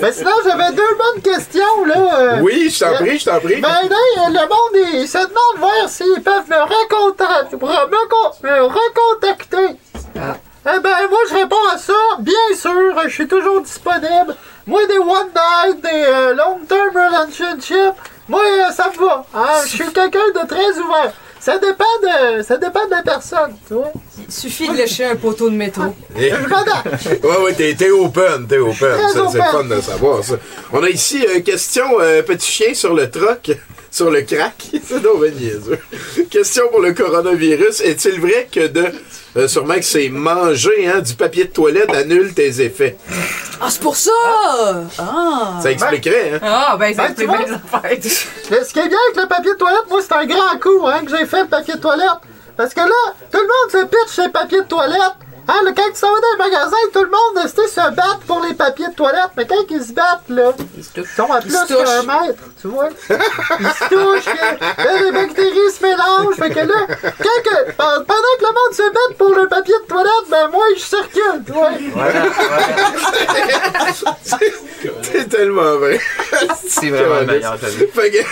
ben, sinon, j'avais deux bonnes questions, là. Euh. Oui, je t'en prie, je t'en prie. Ben là, le monde, il se demande voir s'ils peuvent me, recontacter. me recontacter. Ah. Eh ben, moi, je réponds à ça. Bien sûr, je suis toujours disponible. Moi, des one night, des euh, long term relationship, moi, euh, ça me va. Hein? Je suis quelqu'un de très ouvert ça dépend de, ça dépend de la personne, tu vois. Il suffit de lécher un poteau de métro. Ouais, ouais, t'es, t'es open, t'es open. Ça, C'est le fun open. de savoir ça. On a ici euh, question euh, petit chien sur le troc, sur le crack. C'est donc bien niaiseux. Question pour le coronavirus. Est-il vrai que de. Euh, sûrement que c'est manger hein, du papier de toilette annule tes effets. Ah, c'est pour ça! Ah! Ça expliquerait, hein? Ah, ben, ça Ben, explique bien les affaires. Ce qui est bien avec le papier de toilette, moi, c'est un grand coup hein, que j'ai fait le papier de toilette. Parce que là, tout le monde se pitch sur le papier de toilette. Hein, là, quand ils s'en vont dans les magasins, tout le monde se bat pour les papiers de toilette? Mais quand ils se battent, là, ils sont à Ils plus se touchent. qu'un mètre, tu vois? Ils se touchent, là, les bactéries se mélangent. Fait que là, quand que- pe- pendant que le monde se bat pour le papier de toilette, ben moi, je circule, tu vois? Voilà, voilà. C'est tellement vrai. C'est vraiment le meilleur, t'as vu. Fait que-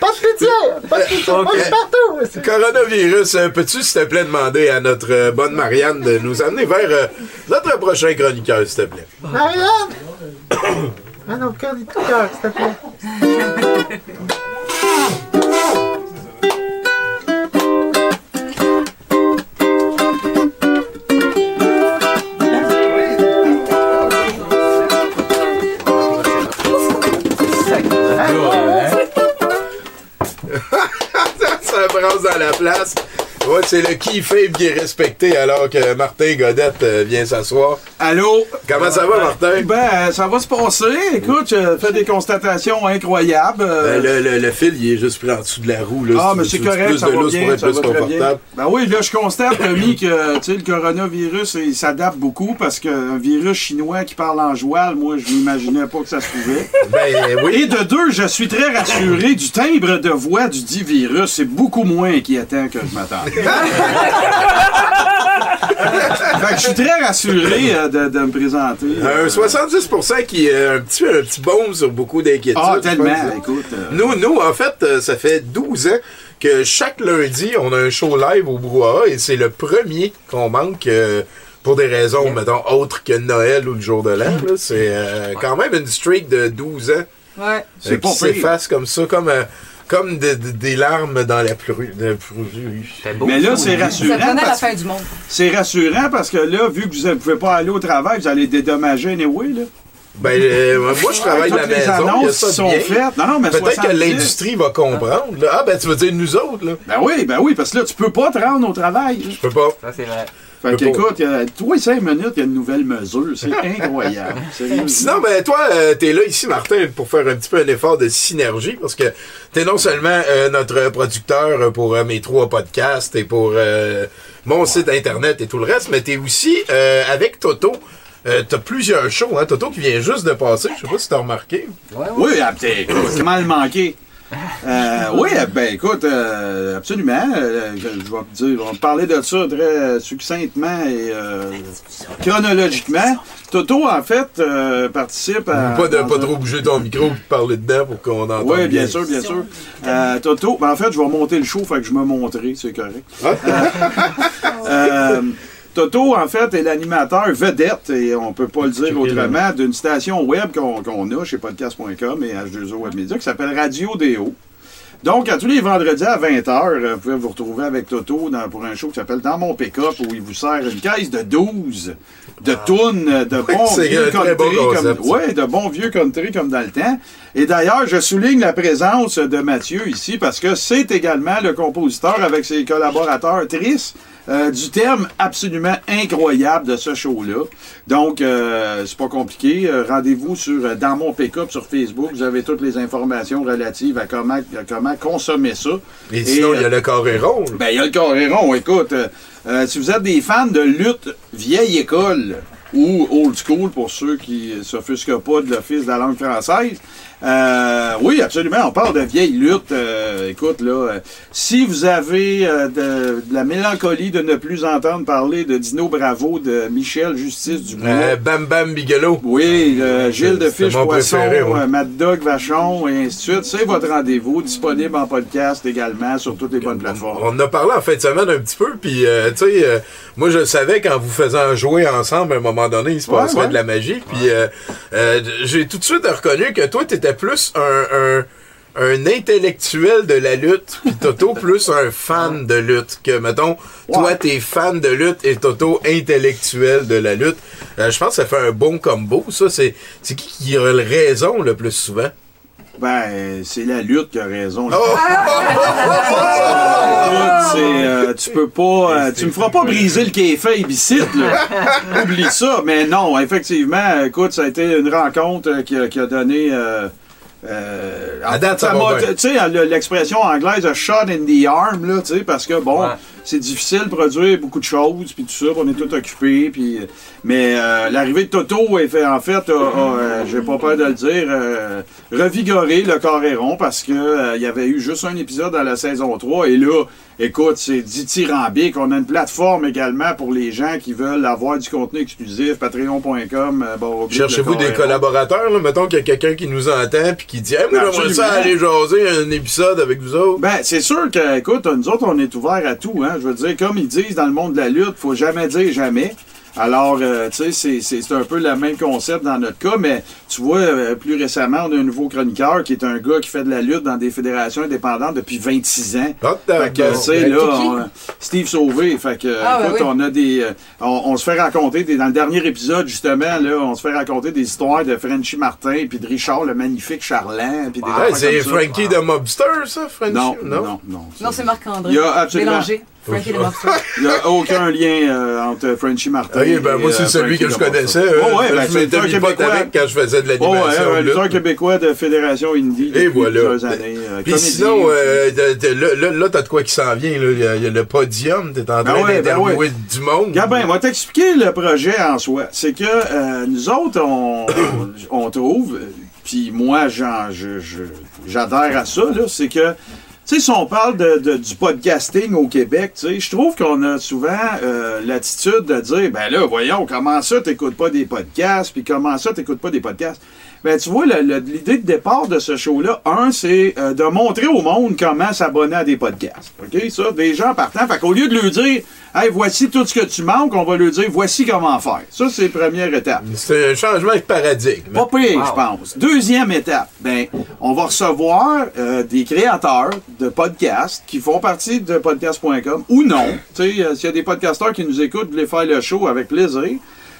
Pas de pitié, pas de pitié. Moi, je suis partout. Coronavirus, euh, peux-tu, s'il te plaît, demander à notre euh, bonne Marianne de nous amener vers euh, notre prochain chroniqueur, s'il te plaît? Marianne! Ah non, cœur du cœur, s'il te plaît. ça brasse dans la place. Ouais, c'est le fave qui est respecté alors que Martin Godette euh, vient s'asseoir. Allô? Comment ça va, Martin? Ben, euh, ça va se passer. Écoute, je fais des constatations incroyables. euh, Euh, le, fil, il est juste pris en dessous de la roue. Là, Ah, mais c'est correct, plus ça de va bien, pour être ça plus va très bien. confortable. Ben oui, là, je constate, Tommy, que le coronavirus, il s'adapte beaucoup parce qu'un virus chinois qui parle en joual, moi, je n'imaginais pas que ça se pouvait. Ben oui. Et de deux, je suis très rassuré du timbre de voix du dit virus. C'est beaucoup moins inquiétant que je m'attendais. Fait que je suis très rassuré euh, de, de me présenter. Un 70% qui est un petit, un petit baume sur beaucoup d'inquiétudes. Ah, tellement, écoute. euh, Nous, nous, en fait, euh, ça fait 12 ans que chaque lundi, on a un show live au Brouhaha et c'est le premier qu'on manque euh, pour des raisons, mettons, autres que Noël ou le jour de l'an. là. C'est euh, quand même une streak de 12 ans Ouais. euh, C'est pas qui pire. s'efface comme ça, comme, euh, comme de- de- des larmes dans la pluie. Mais là, ça, c'est. Ça rassurant. prenait la parce- fin du monde. C'est rassurant parce que là, vu que vous ne pouvez pas aller au travail, vous allez dédommager anyway, là. Ben, euh, moi, je travaille de la maison. il y a annonces ça sont bien. faites. Non, non, mais Peut-être que 70. l'industrie va comprendre. là. Ah, ben, tu veux dire nous autres, là? Ben oui, ben oui, parce que là, tu peux pas te rendre au travail. Je peux pas. Ça, c'est vrai. Fait peux pas. qu'écoute, il y a- tous les cinq minutes, il y a une nouvelle mesure. C'est incroyable. Sinon, ben, toi, euh, t'es là ici, Martin, pour faire un petit peu un effort de synergie, parce que t'es non seulement euh, notre producteur pour euh, mes trois podcasts et pour euh, mon site internet et tout le reste, mais t'es aussi euh, avec Toto. Euh, t'as plusieurs shows, hein? Toto qui vient juste de passer, je sais pas si t'as remarqué. Ouais, ouais. Oui, ah, c'est mal manqué. Euh, oui, ben écoute, euh, absolument. euh, je, je vais te dire, on va parler de ça très succinctement et euh, chronologiquement. Toto, en fait, euh, participe à. pas de pas un- trop bouger ton micro et de parler dedans pour qu'on entende. Oui, bien sûr, bien sûr. Euh, Toto, ben en fait, je vais monter le show, fait que je me montrer, c'est correct. Ah. Toto, en fait, est l'animateur vedette, et on peut pas le dire autrement, d'une station web qu'on a chez podcast.com et H2O Web Media qui s'appelle Radio DO. Donc, à tous les vendredis à 20h, vous pouvez vous retrouver avec Toto dans- pour un show qui s'appelle Dans mon pick-up où il vous sert une caisse de 12 de tunes de bons vieux un très bon country comme, ouais, de bons vieux country comme dans le temps. Et d'ailleurs, je souligne la présence de Mathieu ici parce que c'est également le compositeur avec ses collaborateurs tristes euh, du thème absolument incroyable de ce show-là. Donc, euh, c'est pas compliqué. Euh, Rendez-vous sur euh, Dans mon pick-up sur Facebook. Vous avez toutes les informations relatives à comment, à comment consommer ça. Et sinon, il y a le carré rond. Ben, il y a le coréron. Écoute, euh, euh, si vous êtes des fans de lutte vieille école ou old school pour ceux qui s'offusquent pas de l'Office de la langue française, euh, oui, absolument. On parle de vieille lutte. euh, écoute, là, euh, si vous avez de, de la mélancolie de ne plus entendre parler de Dino Bravo, de Michel Justice Euh, Bam Bam Bigelow. oui, Gilles de Fiche Poisson, préféré, ouais. Mad Dog Vachon et ainsi de suite. C'est votre rendez-vous, disponible en podcast également sur toutes les bonnes plateformes. On en a parlé en fin de semaine un petit peu, puis tu sais, moi je savais qu'en vous faisant jouer ensemble, à un moment donné, il se Ouais, passerait ouais. de la magie, puis j'ai tout de suite reconnu que toi, plus un, un, un intellectuel de la lutte, puis Toto plus un fan de lutte. Que, mettons, toi, t'es fan de lutte et Toto intellectuel de la lutte. Euh, je pense que ça fait un bon combo, ça. C'est c'est qui qui a le raison le plus souvent? Ben, c'est la lutte qui a raison. Oh! Euh, tu peux pas. euh, tu me feras pas briser le kayfabe ici, là. Oublie ça. Mais non, effectivement, écoute, ça a été une rencontre euh, qui, a, qui a donné. euh, euh, À date, tu sais, le- l'expression anglaise a shot in the arm, là, tu sais, parce que bon, Ouais. c'est difficile de produire beaucoup de choses, puis tout ça, on est tout occupé, puis. Mais euh, l'arrivée de Toto, est fait, en fait, euh, j'ai pas peur de le dire, euh, revigoré le Coréron parce que euh, il y avait eu juste un épisode dans la saison 3 et là, écoute, c'est dithyrambique. On a une plateforme également pour les gens qui veulent avoir du contenu exclusif, patreon.com. euh, bon, Cherchez-vous des collaborateurs, là? Mettons qu'il y a quelqu'un qui nous entend puis qui dit Hey, moi, j'aimerais ça aller jaser un épisode avec vous autres. Ben, c'est sûr que, écoute, nous autres, on est ouverts à tout, hein. Je veux dire, comme ils disent dans le monde de la lutte, faut jamais dire jamais. Alors, euh, tu sais, c'est- un peu le même concept dans notre cas, mais tu vois, euh, plus récemment, on a un nouveau chroniqueur qui est un gars qui fait de la lutte dans des fédérations indépendantes depuis 26 ans. Ah, Fait que, tu sais, là, on- Steve Sauvé, fait que, Ah, écoute, oui. on a des, euh, on, on se fait raconter, des, dans le dernier épisode, justement, là, on se fait raconter des histoires de Frenchy Martin, puis de Richard, le magnifique Charland, puis des Ouais, affaires c'est. Frankie de Mobster, ça, Frenchy? Non, non, non. Non, c'est Marc-André. Il y a absolument- Mélangé. Frankie Mobster. Il n'y a aucun lien euh, entre Frenchy Martin ben et, moi, c'est euh, celui que je connaissais. Euh, Oh, ouais, ben, je m'étais un mis pote Québécois. avec quand je faisais de Oh, ouais, l'animation. un là. lutteur québécois de Fédération Indie Et depuis voilà. plusieurs années. euh, Puis sinon, euh, de- de- là, là, là, t'as de quoi qui s'en vient. là. Il y, a- il y a le podium, t'es en train Ben ouais, ben d'interviewer ouais. du monde. Gabin, on va t'expliquer le projet en soi. C'est que euh, nous autres, on, on trouve, euh, puis moi, j'adhère à ça, là, c'est que, tu sais, si on parle de, de- du podcasting au Québec, tu sais, je trouve qu'on a souvent euh, l'attitude de dire, ben là, voyons, comment ça, t'écoutes pas des podcasts, puis comment ça, t'écoutes pas des podcasts? Ben, tu vois, l'idée de départ de ce show-là, un, c'est euh, de montrer au monde comment s'abonner à des podcasts. OK? Ça, des gens partant. Fait qu'au lieu de leur dire, hey, voici tout ce que tu manques, on va leur dire, voici comment faire. Ça, c'est la première étape. C'est un changement de paradigme. Pas pire, Wow. je pense. Deuxième étape, ben, on va recevoir euh, des créateurs de podcasts qui font partie de podcast.com ou non. Tu sais, euh, s'il y a des podcasteurs qui nous écoutent, voulez faire le show avec plaisir.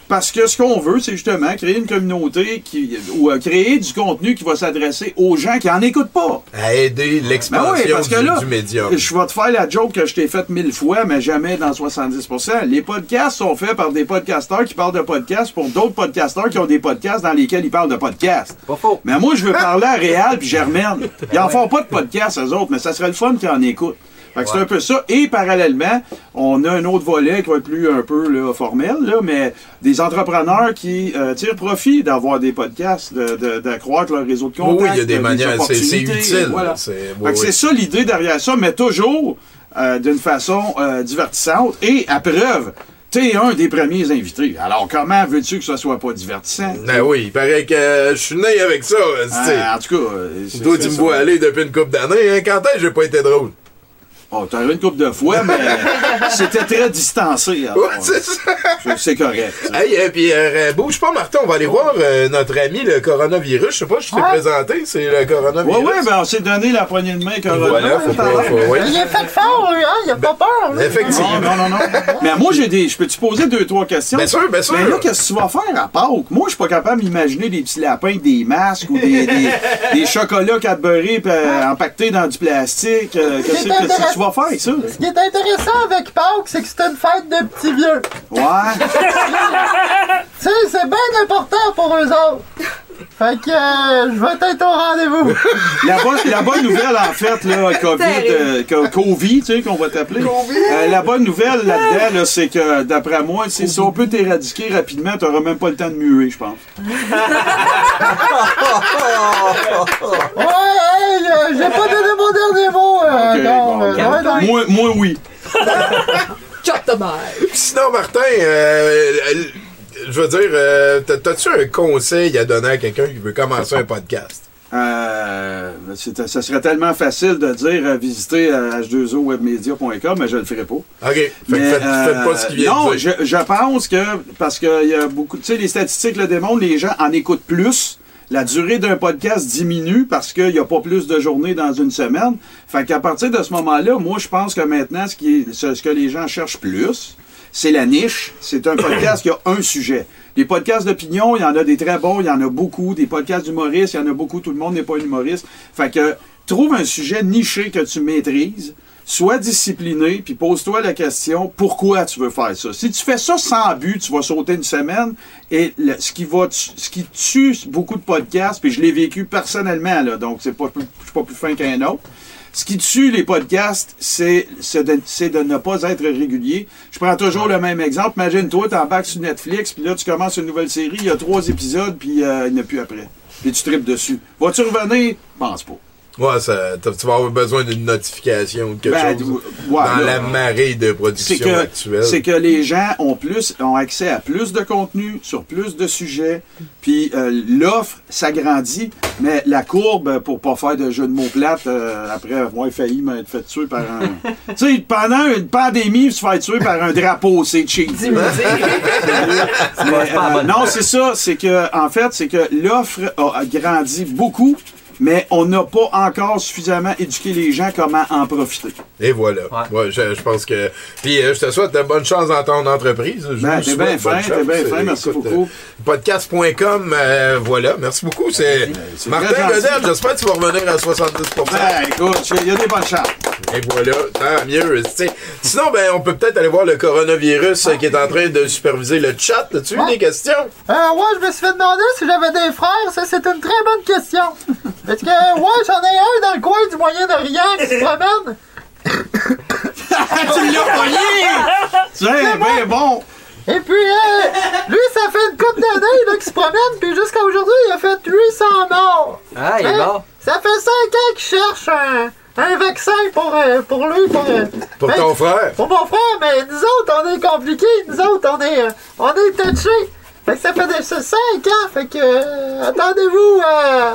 Parce que ce qu'on veut, c'est justement créer une communauté qui, ou euh, créer du contenu qui va s'adresser aux gens qui en écoutent pas. À aider Ben l'expansion oui, parce que du, là, du médium. je vais te faire la joke que je t'ai faite mille fois, mais jamais dans 70%. Les podcasts sont faits par des podcasteurs qui parlent de podcasts pour d'autres podcasteurs qui ont des podcasts dans lesquels ils parlent de podcasts. Pas faux. Mais moi, je veux parler à Réal puis Germaine. Ils en font pas de podcasts, eux autres, mais ça serait le fun qu'ils en écoutent. Fait que c'est un peu ça. Et parallèlement, on a un autre volet qui va être plus un peu là, formel, là, mais des entrepreneurs qui euh, tirent profit d'avoir des podcasts, de- de- d'accroître leur réseau de contacts. oui, il y a des euh, manières, c'est utile. Voilà. C'est- oui, ça l'idée derrière ça, mais toujours euh, d'une façon euh, divertissante. Et à preuve, t'es un des premiers invités. Alors comment veux-tu que ce soit pas divertissant? Ben oui, il paraît que euh, je suis né avec ça. Ah, en tout cas, Toi, tu me vois aller depuis une couple d'années. Hein? Quand est-ce que j'ai pas été drôle? Oh, t'as eu une couple de fois, mais c'était très distancé. alors, Ouais, c'est ça. c'est- c'est correct. ça. Hey, euh, puis euh, bouge pas, Martin, on va aller voir euh, notre ami le coronavirus. Je sais pas, je t'ai Ouais. présenté, c'est le coronavirus. ouais, ben on s'est donné la poignée de main Corona. Voilà, faut tout à pas. l'heure. faut- ouais. Il est fait fort, lui, hein? Il a pas peur, là. Effectivement. Non, non, non, non. Mais moi, j'ai des. Je peux te poser deux, trois questions? Bien sûr, bien sûr. Mais là, qu'est-ce que tu vas faire à Pâques? Moi, je suis pas capable d'imaginer des petits lapins, des masques ou des, des, des chocolats Cadbury euh, empaquetés dans du plastique. Euh, qu'est-ce que qu'est-ce que tu vas faire avec ça? Ce qui est intéressant avec Pâques, c'est que c'est une fête de petits vieux. Ouais. Tu sais, c'est bien important pour eux autres. Fait que euh, je vais être au rendez-vous. La bonne, la bonne nouvelle, en fait, là, COVID, euh, co- COVID, tu sais, qu'on va t'appeler. Euh, la bonne nouvelle là-dedans, là, c'est que, d'après moi, c'est- si on peut t'éradiquer rapidement, t'auras même pas le temps de muer, je pense. Ouais, hey, euh, j'ai pas donné mon dernier mot. Euh, Ok, non, bon, euh, ouais, non. Moi, moi, oui. Chop the Sinon, Martin, euh, euh, je veux dire, euh, t'as- t'as-tu un conseil à donner à quelqu'un qui veut commencer un podcast? Euh, ça serait tellement facile de dire euh, visiter euh, h2owebmedia.com, mais je le ferai pas. OK. Fait que Mais, faites, faites pas ce qu'il vient non, de dire. je, je pense que, parce qu'il y a beaucoup, tu sais, les statistiques le démontrent, les gens en écoutent plus la durée d'un podcast diminue parce qu'il n'y a pas plus de journées dans une semaine. Fait qu'à partir de ce moment-là, moi, je pense que maintenant, ce, qui est- ce ce que les gens cherchent plus, c'est la niche. C'est un podcast qui a un sujet. Les podcasts d'opinion, il y en a des très bons, il y en a beaucoup. Des podcasts d'humoristes, il y en a beaucoup. Tout le monde n'est pas un humoriste. Fait que trouve un sujet niché que tu maîtrises. Sois discipliné, puis pose-toi la question pourquoi tu veux faire ça? Si tu fais ça sans but, tu vas sauter une semaine. Et ce, qui va ce qui tue beaucoup de podcasts, puis je l'ai vécu personnellement, donc c'est pas, je suis pas plus fin qu'un autre. Ce qui tue les podcasts, c'est de, ne pas être régulier. Je prends toujours le même exemple. Imagine-toi, tu embarques sur Netflix, puis là, tu commences une nouvelle série, il y a trois épisodes, puis euh, il n'y en a plus après. Puis tu tripes dessus. Vas-tu revenir? Pense pas. Ouais, ça, tu vas avoir besoin d'une notification ou quelque Ben, chose ouais, dans là, la marée de production que, actuelle. c'est que les gens ont plus ont accès à plus de contenu sur plus de sujets, puis euh, l'offre s'agrandit, mais la courbe, pour pas faire de jeu de mots plates, euh, après avoir failli m'être fait tuer par un... tu sais, pendant une pandémie, se faire tuer par un drapeau, c'est cheap. Mais, euh, non, c'est ça, c'est que, en fait, c'est que l'offre a grandi beaucoup, mais on n'a pas encore suffisamment éduqué les gens comment en profiter. Et voilà. Ouais. je, je pense que. Puis euh, je te souhaite de bonne chance dans ton entreprise. Je Ben, t'es bien fin, t'es bien fin, merci écoute, beaucoup. euh, Podcast.com, euh, voilà. Merci beaucoup. C'est c'est Martin. Godel. J'espère que tu vas revenir à 70%. Ben, écoute, il y a des bonnes chances. Et voilà, tant mieux. tu sais. Sinon, ben, on peut peut-être aller voir le coronavirus euh, qui est en train de superviser le chat. As-tu eu Ouais. des questions? Euh, ouais, je me suis fait demander si j'avais des frères. Ça, c'est une très bonne question. Parce que, ouais, j'en ai un dans le coin du Moyen-Orient qui se promène? tu l'as pogné! Tiens, ben bon! Et puis, euh, lui, ça fait une couple d'années qu'il se promène, puis jusqu'à aujourd'hui, il a fait 800 morts. Ah, il est Hein? mort. Ça fait 5 ans qu'il cherche un, un vaccin pour, euh, pour lui, pour... euh, Pour ben, ton frère? Pour mon frère, mais nous autres, on est compliqués. Nous autres, on est, euh, on est touchés. Fait que ça fait des, 5 ans, fait que... euh, attendez-vous, euh...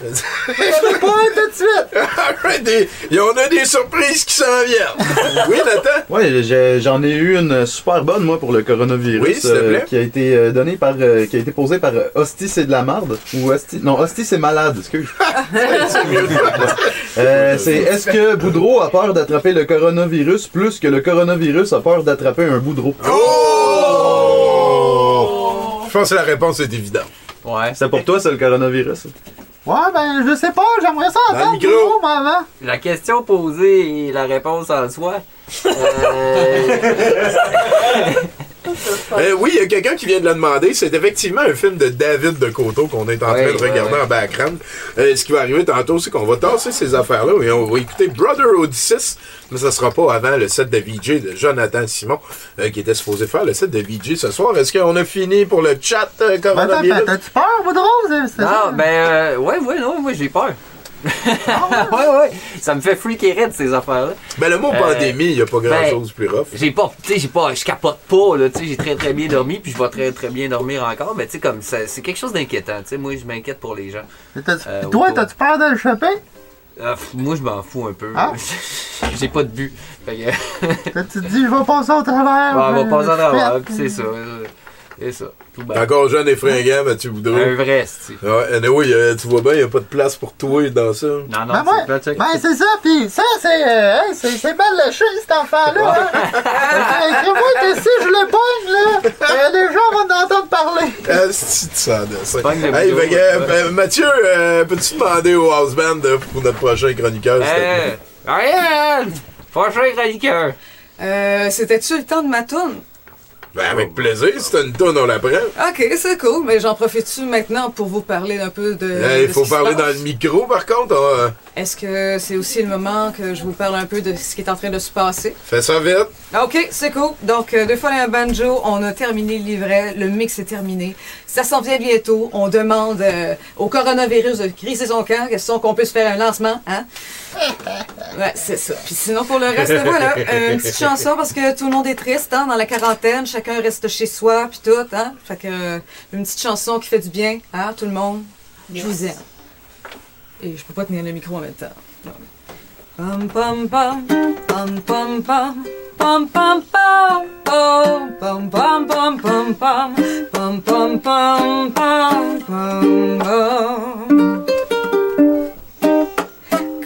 Attendez pas tout de suite. Alright, des- et on a des surprises qui s'en viennent. oui, Nathan? Oui, j'ai- j'en ai eu une super bonne, moi, pour le coronavirus. Oui, s'il te plaît. qui a été euh, donnée par. euh, qui a été posée par euh, Hostie, c'est de la marde. Ou Hostie. Non, Hostie, c'est malade, excuse. Euh, c'est est-ce que Boudreau a peur d'attraper le coronavirus plus que le coronavirus a peur d'attraper un Boudreau? Oh! Je pense que la réponse est évidente. Ouais. C'est pour toi, c'est le coronavirus? Ouais, ben, je sais pas, j'aimerais ça Dans le entendre micro. Avant. La question posée et la réponse en soi. Euh, Euh, oui, il y a quelqu'un qui vient de le demander. C'est effectivement un film de David de Coteau qu'on est en Ouais, train de regarder ouais. en background. Euh, ce qui va arriver tantôt, c'est qu'on va tasser ces affaires-là et on va écouter Brother Odysseus, mais ça sera pas avant le set de VJ de Jonathan Simon, euh, qui était supposé faire le set de VJ ce soir. Est-ce qu'on a fini pour le chat euh, Ben, t'as- coronavirus? T'as-tu peur, Boudreau? Non, ça? ben, euh, ouais, ouais, non, moi j'ai peur. Ouais, ouais. Ça me fait freaker raide ces affaires-là. Ben, le mot Euh, pandémie, il n'y a pas grand-chose de plus rough. J'ai pas, tu sais, j'ai pas, je capote pas, là, tu sais, j'ai très très bien dormi, puis je vais très très bien dormir encore, mais tu sais, comme, ça- c'est quelque chose d'inquiétant, tu sais, moi je m'inquiète pour les gens. Euh, Toi, t'as-tu peur de le choper? Euh, pff, moi je m'en fous un peu. Ah. j'ai pas de but. Fait que, T'as-tu dit, je vais passer au travers? on va je- passer en je travers, c'est ça. Euh, C'est ça. Tout bas. Encore jeune et fringant, Mathieu Boudreau. Un vrai, c'est. Ouais, anyway, euh, tu vois bien, il n'y a pas de place pour toi dans ça. Non, non, Ben, c'est ouais. pas check. Ben, c'est ça, pis ça, c'est, euh, hein, c'est, mal lâché, cet enfant-là. Hein. Que, Écris-moi que si je le pogne, là, euh, les gens vont en entendre parler. Ah, c'est ça, de ça? Hey, euh, Mathieu, euh, peux-tu demander au house band euh, pour notre prochain chroniqueur? s'il te plaît? Hey! Ariane! Prochain chroniqueur! Euh, C'était-tu le temps de ma toune? Ben, avec plaisir, si t'as une tonne, on la prend. Ok, c'est cool, mais j'en profite-tu maintenant pour vous parler un peu de. Là, de il faut parler dans le micro, par contre. on, euh, Est-ce que c'est aussi le moment que je vous parle un peu de ce qui est en train de se passer? fais ça vite. Ah, Ok, c'est cool. Donc, euh, deux fois un banjo, on a terminé le livret, le mix est terminé. Ça s'en vient bientôt. On demande euh, au coronavirus de crisser son camp, question qu'on puisse faire un lancement, hein? Ouais, c'est ça. Puis sinon, pour le reste, voilà, euh, une petite chanson parce que tout le monde est triste, hein, dans la quarantaine. Chacun reste chez soi, puis tout, hein? Fait que, euh, une petite chanson qui fait du bien, hein, tout le monde. Je vous aime. Et je peux pas tenir le micro en même temps. Pam pam pam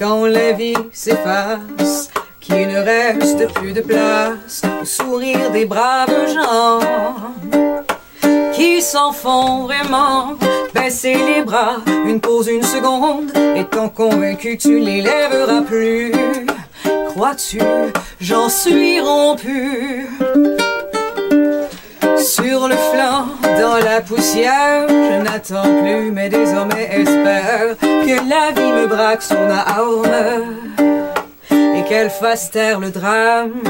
Quand la vie s'efface, qu'il ne reste plus de place au sourire des braves gens qui s'en font vraiment baisser les bras une pause une seconde étant convaincu que tu les lèveras plus crois-tu j'en suis rompu sur le flanc dans la poussière je n'attends plus mais désormais espère que la vie me braque son arme et qu'elle fasse taire le drame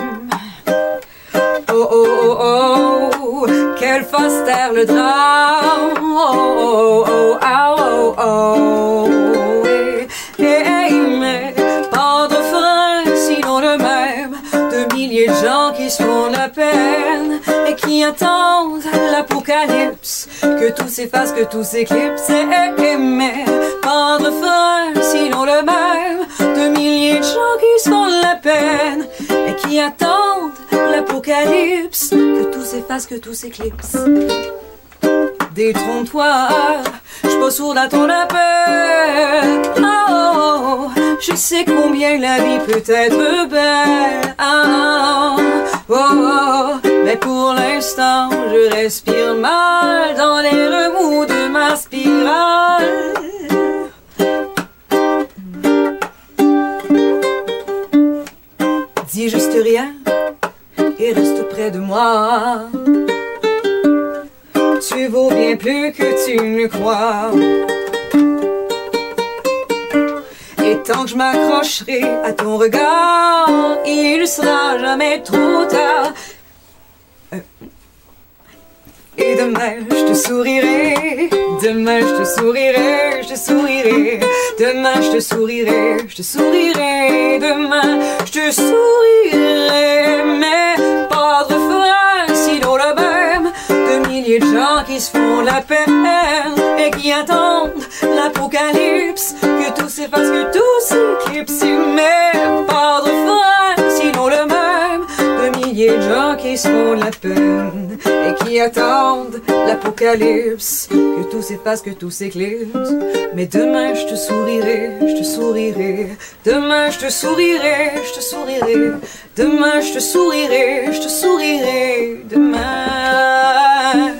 Oh oh oh oh, qu'elle fasse taire le drame. Oh oh oh ah, oh oh. Eh, eh, eh, mais pas de frein, sinon le même. De milliers de gens qui se font la peine et qui attendent l'apocalypse. Que tout s'efface, que tout s'éclipse. Eh, eh, eh, mais pas de frein, sinon le même. De milliers de gens qui se font la peine et qui attendent l'apocalypse. Que tout s'efface, que tout s'éclipse. Détrompe-toi, je suis pas sourde à ton appel. Oh, je sais combien la vie peut être belle. Ah, oh, oh, mais pour l'instant, je respire mal dans les remous de ma spirale. Dis juste rien et reste près de moi. Tu vaux bien plus que tu ne crois. Et tant que je m'accrocherai à ton regard, il sera jamais trop tard. Euh. Et demain je te sourirai, demain je te sourirai, je te sourirai, demain je te sourirai, je te sourirai, demain je te sourirai, mais pas de frein, sinon le même, de milliers de gens qui se font la peine et qui attendent l'apocalypse, que tout s'efface, que tout s'éclipse, mais pas de même, de milliers de gens qui se font la peine et qui attendent l'apocalypse. Que tout s'efface, que tout s'éclipse. Mais demain je te sourirai, je te sourirai. Demain je te sourirai, je te sourirai. Demain je te sourirai, je te sourirai. Demain.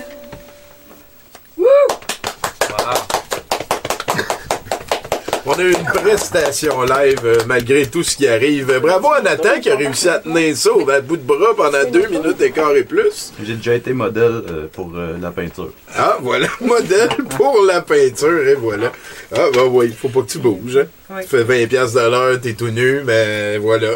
On a eu une prestation live euh, malgré tout ce qui arrive. Bravo à Nathan qui a réussi à tenir ça au bout de bras pendant deux minutes et quart et plus. J'ai déjà été modèle euh, pour euh, la peinture. Ah, voilà, modèle pour la peinture, et voilà. Ah, bah oui, il faut pas que tu bouges. Hein. Oui. Tu fais 20$ piastres de l'heure, t'es tout nu, mais voilà.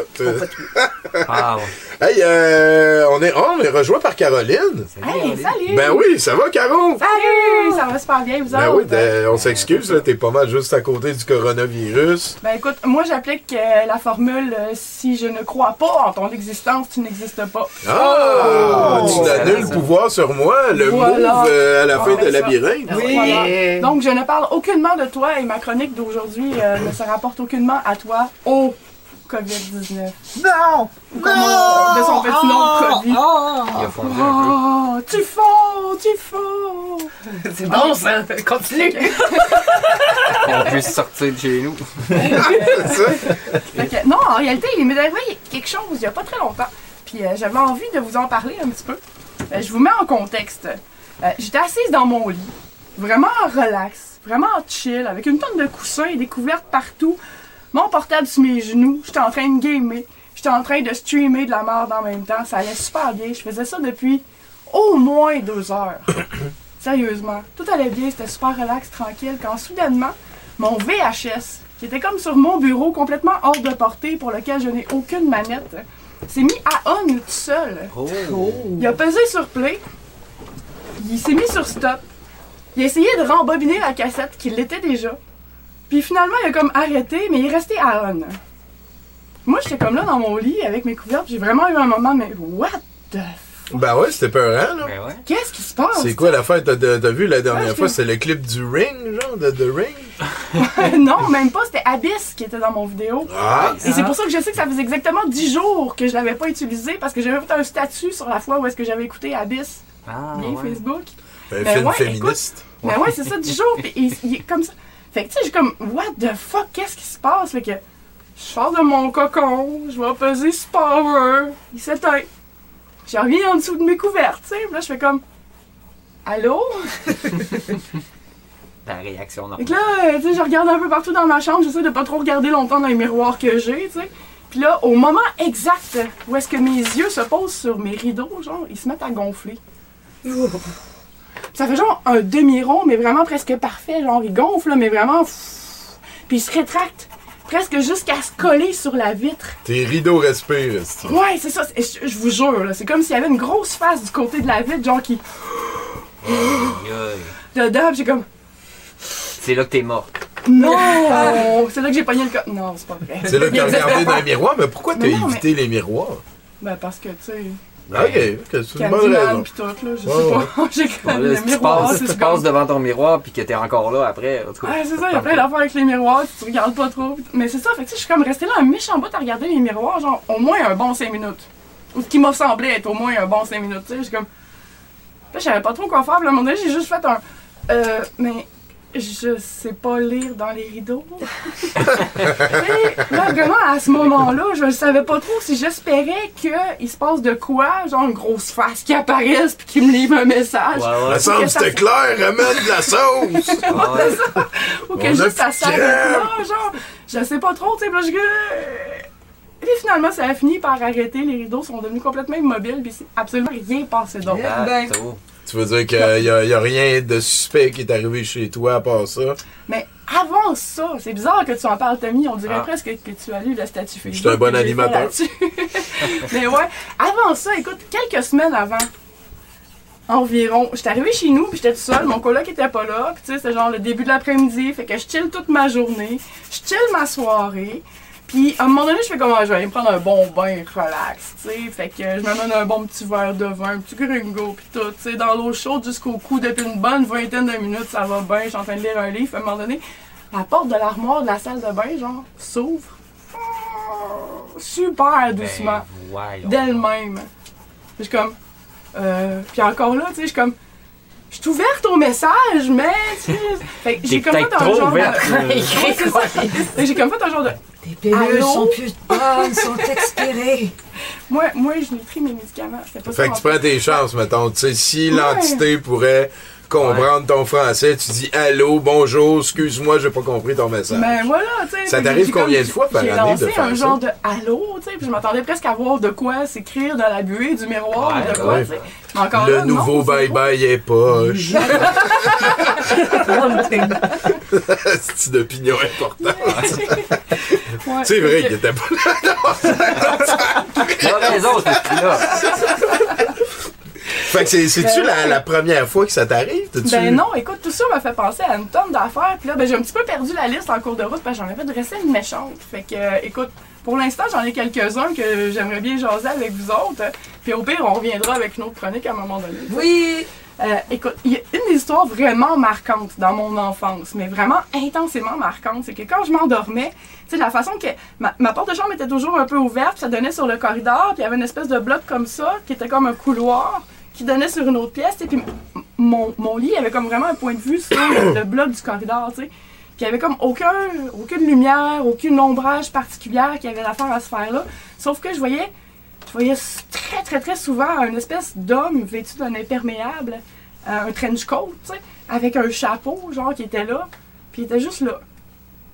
Ah, hey, euh, on est, oh, on est rejoint par Caroline. Hey, salut! Ben oui, ça va, Caro? Salut! Ça va super bien, vous Ben autres? oui, ben, on s'excuse, là, t'es pas mal juste à côté du coronavirus. Ben écoute, moi j'applique euh, la formule euh, si je ne crois pas en ton existence, tu n'existes pas. Ah! Oh! tu n'as nul pouvoir sur moi, le Voilà. move euh, à la fin Ah, de ben ça. labyrinthe. Voilà. Donc je ne parle aucunement de toi et ma chronique d'aujourd'hui euh, ne se rapporte aucunement à toi au COVID-19. Non! Ou comme on- de son petit nom, COVID. Il a fondu un Oh, tu fonds, tu fonds. C'est bon, ça. Continue. On puisse sortir de chez nous. Que, non, en réalité, il m'est arrivé quelque chose il n'y a pas très longtemps. Puis euh, j'avais envie de vous en parler un petit peu. Euh, je vous mets en contexte. Euh, J'étais assise dans mon lit, vraiment relax, vraiment chill, avec une tonne de coussins et des couvertes partout. Mon portable sur mes genoux, j'étais en train de gamer. J'étais en train de streamer de la merde en même temps. Ça allait super bien. Je faisais ça depuis au moins deux heures. Sérieusement. Tout allait bien, c'était super relax, tranquille. Quand soudainement, mon VHS, qui était comme sur mon bureau, complètement hors de portée, pour lequel je n'ai aucune manette, s'est mis à on tout seul. Il a pesé sur play. Il s'est mis sur stop. Il a essayé de rembobiner la cassette qui l'était déjà. Puis finalement, il a comme arrêté, mais il est resté à on. Moi, j'étais comme là dans mon lit avec mes couvertes. J'ai vraiment eu un moment, mais what the Ben ouais, c'était peurant, là. Ben ouais. Qu'est-ce qui se passe? C'est quoi l'affaire? T'as t'as vu la dernière fois? C'est le clip du Ring, genre, de The Ring? non, même pas, c'était Abyss qui était dans mon vidéo. Ah! Et c'est pour ça que je sais que ça faisait exactement 10 jours que je l'avais pas utilisé parce que j'avais fait un statut sur la fois où est-ce que j'avais écouté Abyss. Ah, Bien ouais. Facebook. Un Ben film ouais, féministe. Ben ouais, c'est ça, 10 jours. Puis il, il est comme ça. Fait que tu sais, j'ai comme, what the fuck, qu'est-ce qui se passe? Fait que je sors de mon cocon, je vais peser sur power, il s'éteint. Je reviens en dessous de mes couvertes, tu sais. Là, je fais comme, allô? La réaction Fait normale. que là, euh, tu sais, je regarde un peu partout dans ma chambre, j'essaie de pas trop regarder longtemps dans les miroirs que j'ai, tu sais. Puis là, au moment exact où est-ce que mes yeux se posent sur mes rideaux, genre, ils se mettent à gonfler. Ça fait genre un demi-rond, mais vraiment presque parfait. Genre, il gonfle, mais vraiment. Puis il se rétracte presque jusqu'à se coller sur la vitre. Tes rideaux respirent, esti. Ouais, c'est ça. c'est- Je, je vous jure, là, c'est comme s'il y avait une grosse face du côté de la vitre, genre qui. Dedans, j'ai comme. C'est là que t'es mort. Non! c'est là que j'ai pogné le cas. Non, c'est pas vrai. C'est là que t'as regardé dans les miroirs, mais pourquoi t'as Mais non, évité les miroirs? Ben, parce que, tu sais. Ok, ok, c'est une bonne Candyman raison. pis tout, là, je Ouais, sais pas. J'ai là, le si tu miroir, passes, si c'est tu comme- passes devant ton miroir puis que t'es encore là après, en tout cas. Ouais, c'est ça, il y a plein d'affaires avec les miroirs, tu regardes pas trop. Mais c'est ça, fait que tu sais, je suis comme restée là un méchant bout à regarder les miroirs, genre au moins un bon 5 minutes. Ou ce qui m'a semblé être au moins un bon 5 minutes, tu sais. J'ai comme. Là, je savais pas trop quoi faire, puis à un moment donné, j'ai juste fait un. Euh, mais. Je sais pas lire dans les rideaux. Tu sais, là, vraiment, à ce moment-là, je savais pas trop si j'espérais qu'il se passe de quoi, genre une grosse face qui apparaisse puis qui me livre un message. Ouais, Ça ouais. semble c'était clair, ramène de la sauce! Ouais. Ou que juste ça crème. là, genre, je sais pas trop, tu sais, je... Et finalement, ça a fini par arrêter, les rideaux sont devenus complètement immobiles, puis c'est absolument rien passé d'autre. Ah, Ben. Tu veux dire qu'il y, a- y a rien de suspect qui est arrivé chez toi à part ça? Mais avant ça, c'est bizarre que tu en parles, Tommy, on dirait Ah. presque que tu as lu le statut Facebook. Je suis un bon animateur. Mais ouais, avant ça, écoute, quelques semaines avant, environ, j'étais arrivée chez nous, puis j'étais toute seule, mon coloc était pas là, puis tu sais, c'était genre le début de l'après-midi, fait que je chill toute ma journée, je chill ma soirée, puis à un moment donné, je fais comme, ah, je vais aller me prendre un bon bain relax, tu sais, fait que je m'amène un bon petit verre de vin, un petit gringo, puis tout, tu sais, dans l'eau chaude jusqu'au cou, depuis une bonne vingtaine de minutes, ça va bien, je suis en train de lire un livre, à un moment donné, la porte de l'armoire de la salle de bain, genre, s'ouvre, super doucement Ben, voyons. d'elle-même. Je suis comme. Euh, puis encore là, tu sais, je suis comme. Je suis ouverte au message, mais. tu sais, Fait que j'ai comme fait un genre de. J'ai comme fait un genre de. Tes pilules sont plus bonnes, sont expirées. Moi, moi je n'ai pris mes médicaments. Pas Fait ça. que tu prends tes chances, mettons. Tu sais, si Ouais. l'entité pourrait comprendre ton français, tu dis allô, bonjour, excuse-moi, j'ai pas compris ton message. Mais voilà, tu sais. Ça t'arrive combien de fois par j'ai année de lancé faire un ça? genre de allô, tu sais, puis je m'attendais presque à voir de quoi s'écrire dans la buée du miroir Ouais, de ben quoi, ouais. tu sais. Mais encore Le là, nouveau bye-bye est poche. C'est d'opinion importante. Ouais, C'est vrai qu'il était pas là. T'as raison, c'est là. Fait que c'est- c'est-tu la, la première fois que ça t'arrive? Ben non, écoute, tout ça m'a fait penser à une tonne d'affaires. Puis là, ben, j'ai un petit peu perdu la liste en cours de route parce que j'en avais dressé une méchante. Fait que, euh, écoute, pour l'instant, j'en ai quelques-uns que j'aimerais bien jaser avec vous autres. Puis au pire, on reviendra avec une autre chronique à un moment donné. Oui, Euh, écoute, il y a une histoire vraiment marquante dans mon enfance, mais vraiment intensément marquante. C'est que quand je m'endormais, tu sais, la façon que ma, ma porte de chambre était toujours un peu ouverte, puis ça donnait sur le corridor, puis il y avait une espèce de bloc comme ça, qui était comme un couloir, qui donnait sur une autre pièce, et puis mon, mon lit avait comme vraiment un point de vue sur le, le bloc du corridor, tu sais. Puis il y avait comme aucun, aucune lumière, aucune ombrage particulière qui avait l'affaire à se faire là. Sauf que je voyais je voyais très, très, très souvent une espèce d'homme vêtu d'un imperméable, euh, un trench coat, tu sais, avec un chapeau, genre, qui était là. Puis il était juste là.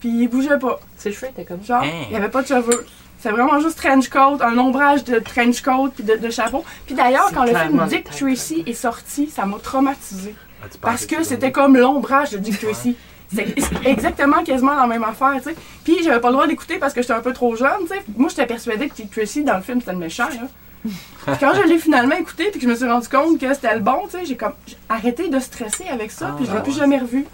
Puis il bougeait pas. Ses cheveux étaient comme Genre, Hein? il n'y avait pas de cheveux. C'est vraiment juste trench coat, un ombrage de trench coat puis de, de chapeau. Puis d'ailleurs, quand le film Dick. Tracy est sorti, ça m'a traumatisé. Ah, Parce que c'était comme l'ombrage de Dick Tracy. C'est exactement quasiment la même affaire, tu sais. Puis j'avais pas le droit d'écouter parce que j'étais un peu trop jeune, tu sais. Moi, j'étais persuadée que Dick Tracy, dans le film, c'était le méchant, là. Puis quand je l'ai finalement écouté puis que je me suis rendu compte que c'était le bon, tu sais, j'ai comme arrêté de stresser avec ça, puis je l'ai Ah, plus ouais. jamais revu.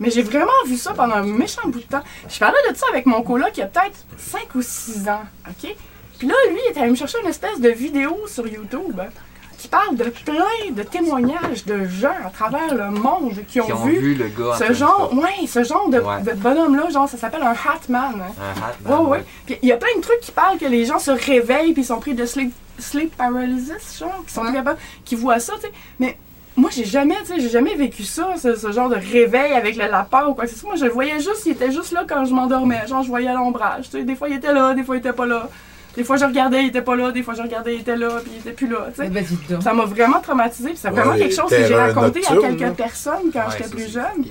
Mais j'ai vraiment vu ça pendant un méchant bout de temps. Je parlais de ça avec mon coloc y a peut-être 5 ou 6 ans, OK? Puis là, lui, il était allé me chercher une espèce de vidéo sur YouTube qui parle de plein de témoignages de gens à travers le monde qui ont, Qui ont vu le gars en ce genre, ouais, ce genre de, Ouais. de bonhomme-là, genre, ça s'appelle un Hatman. hein. Un Hatman, Ouais, ouais. Puis il y a plein de trucs qui parlent que les gens se réveillent puis ils sont pris de sleep, sleep paralysis, genre, qui sont plus capables, qui voient ça, tu sais. Mais moi, j'ai jamais, tu sais, j'ai jamais vécu ça, ce, ce genre de réveil avec le lapin ou quoi que ce soit. Moi, je le voyais juste, il était juste là quand je m'endormais. Genre, je voyais l'ombrage, tu sais. Des fois, il était là, des fois, il était pas là. Des fois, je regardais, il était pas là. Des fois, je regardais, il était là, puis il était plus là, tu sais. Eh ben. Ça m'a vraiment traumatisé, puis c'est Ouais, vraiment quelque chose que j'ai raconté à quelques là. personnes quand Ouais, j'étais plus jeune.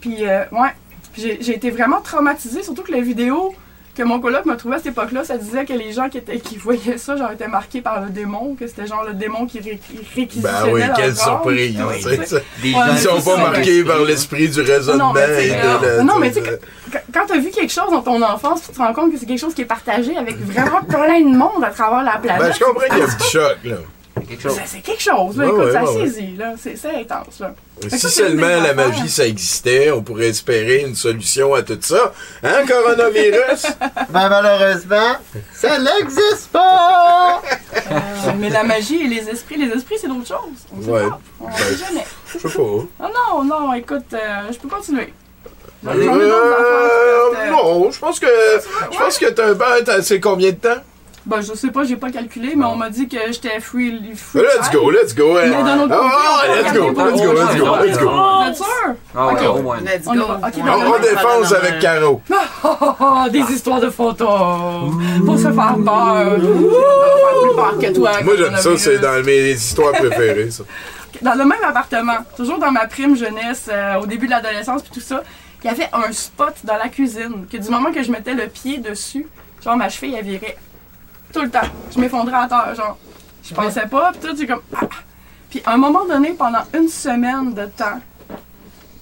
Puis, euh, ouais. J'ai été vraiment traumatisée, surtout que la vidéo que mon coloc m'a trouvé à cette époque-là, ça disait que les gens qui, étaient, qui voyaient ça, genre, étaient marqués par le démon, que c'était genre le démon qui ré- qui réquisitionnait Ben oui, leur quelle surprise. Oui, tu sais, tu sais. ça. Des Ouais, gens Ils sont pas marqués par l'esprit du raisonnement. Non, mais tu sais, et de euh, la- non, mais tu sais, de- Quand, quand t'as vu quelque chose dans ton enfance, tu te rends compte que c'est quelque chose qui est partagé avec vraiment plein de monde à travers la planète. Ben, je comprends qu'il y a un petit choc, là. Quelque chose. Ça, C'est quelque chose, là. Ouais, Écoute, ouais, ça ouais, ouais. saisit, là. C'est intense, là. Si ça, seulement la magie, ça existait, on pourrait espérer une solution à tout ça. Hein, coronavirus? Ben malheureusement, ça n'existe pas! Euh, mais la magie et les esprits, les esprits, c'est d'autres choses. On sait Ouais. pas. On Ben, sait jamais. Je sais pas. Ah non, non, écoute, euh, je peux continuer. Euh, non, je pense que je pense que t'as un t'as- c'est combien de temps? Ben, je sais pas, j'ai pas calculé, mais on m'a dit que j'étais free, free Let's go, let's go. hein. Mais d'un autre côté, Ah, on peut let's go, let's go, pour let's go, let's go. Ah. Let's go. va. Ok, On, défonce avec Caro. Des histoires de photos. Pour se faire peur. Plus peur que toi. Moi, j'aime ça, c'est dans mes histoires préférées, ça. Dans le même appartement, toujours dans ma prime jeunesse, euh, au début de l'adolescence puis tout ça, il y avait un spot dans la cuisine que du moment que je mettais le pied dessus, genre ma cheville elle virait tout le temps. Je m'effondrais à terre, genre. Je pensais pas, puis tout, j'ai comme ah. Puis à un moment donné, pendant une semaine de temps,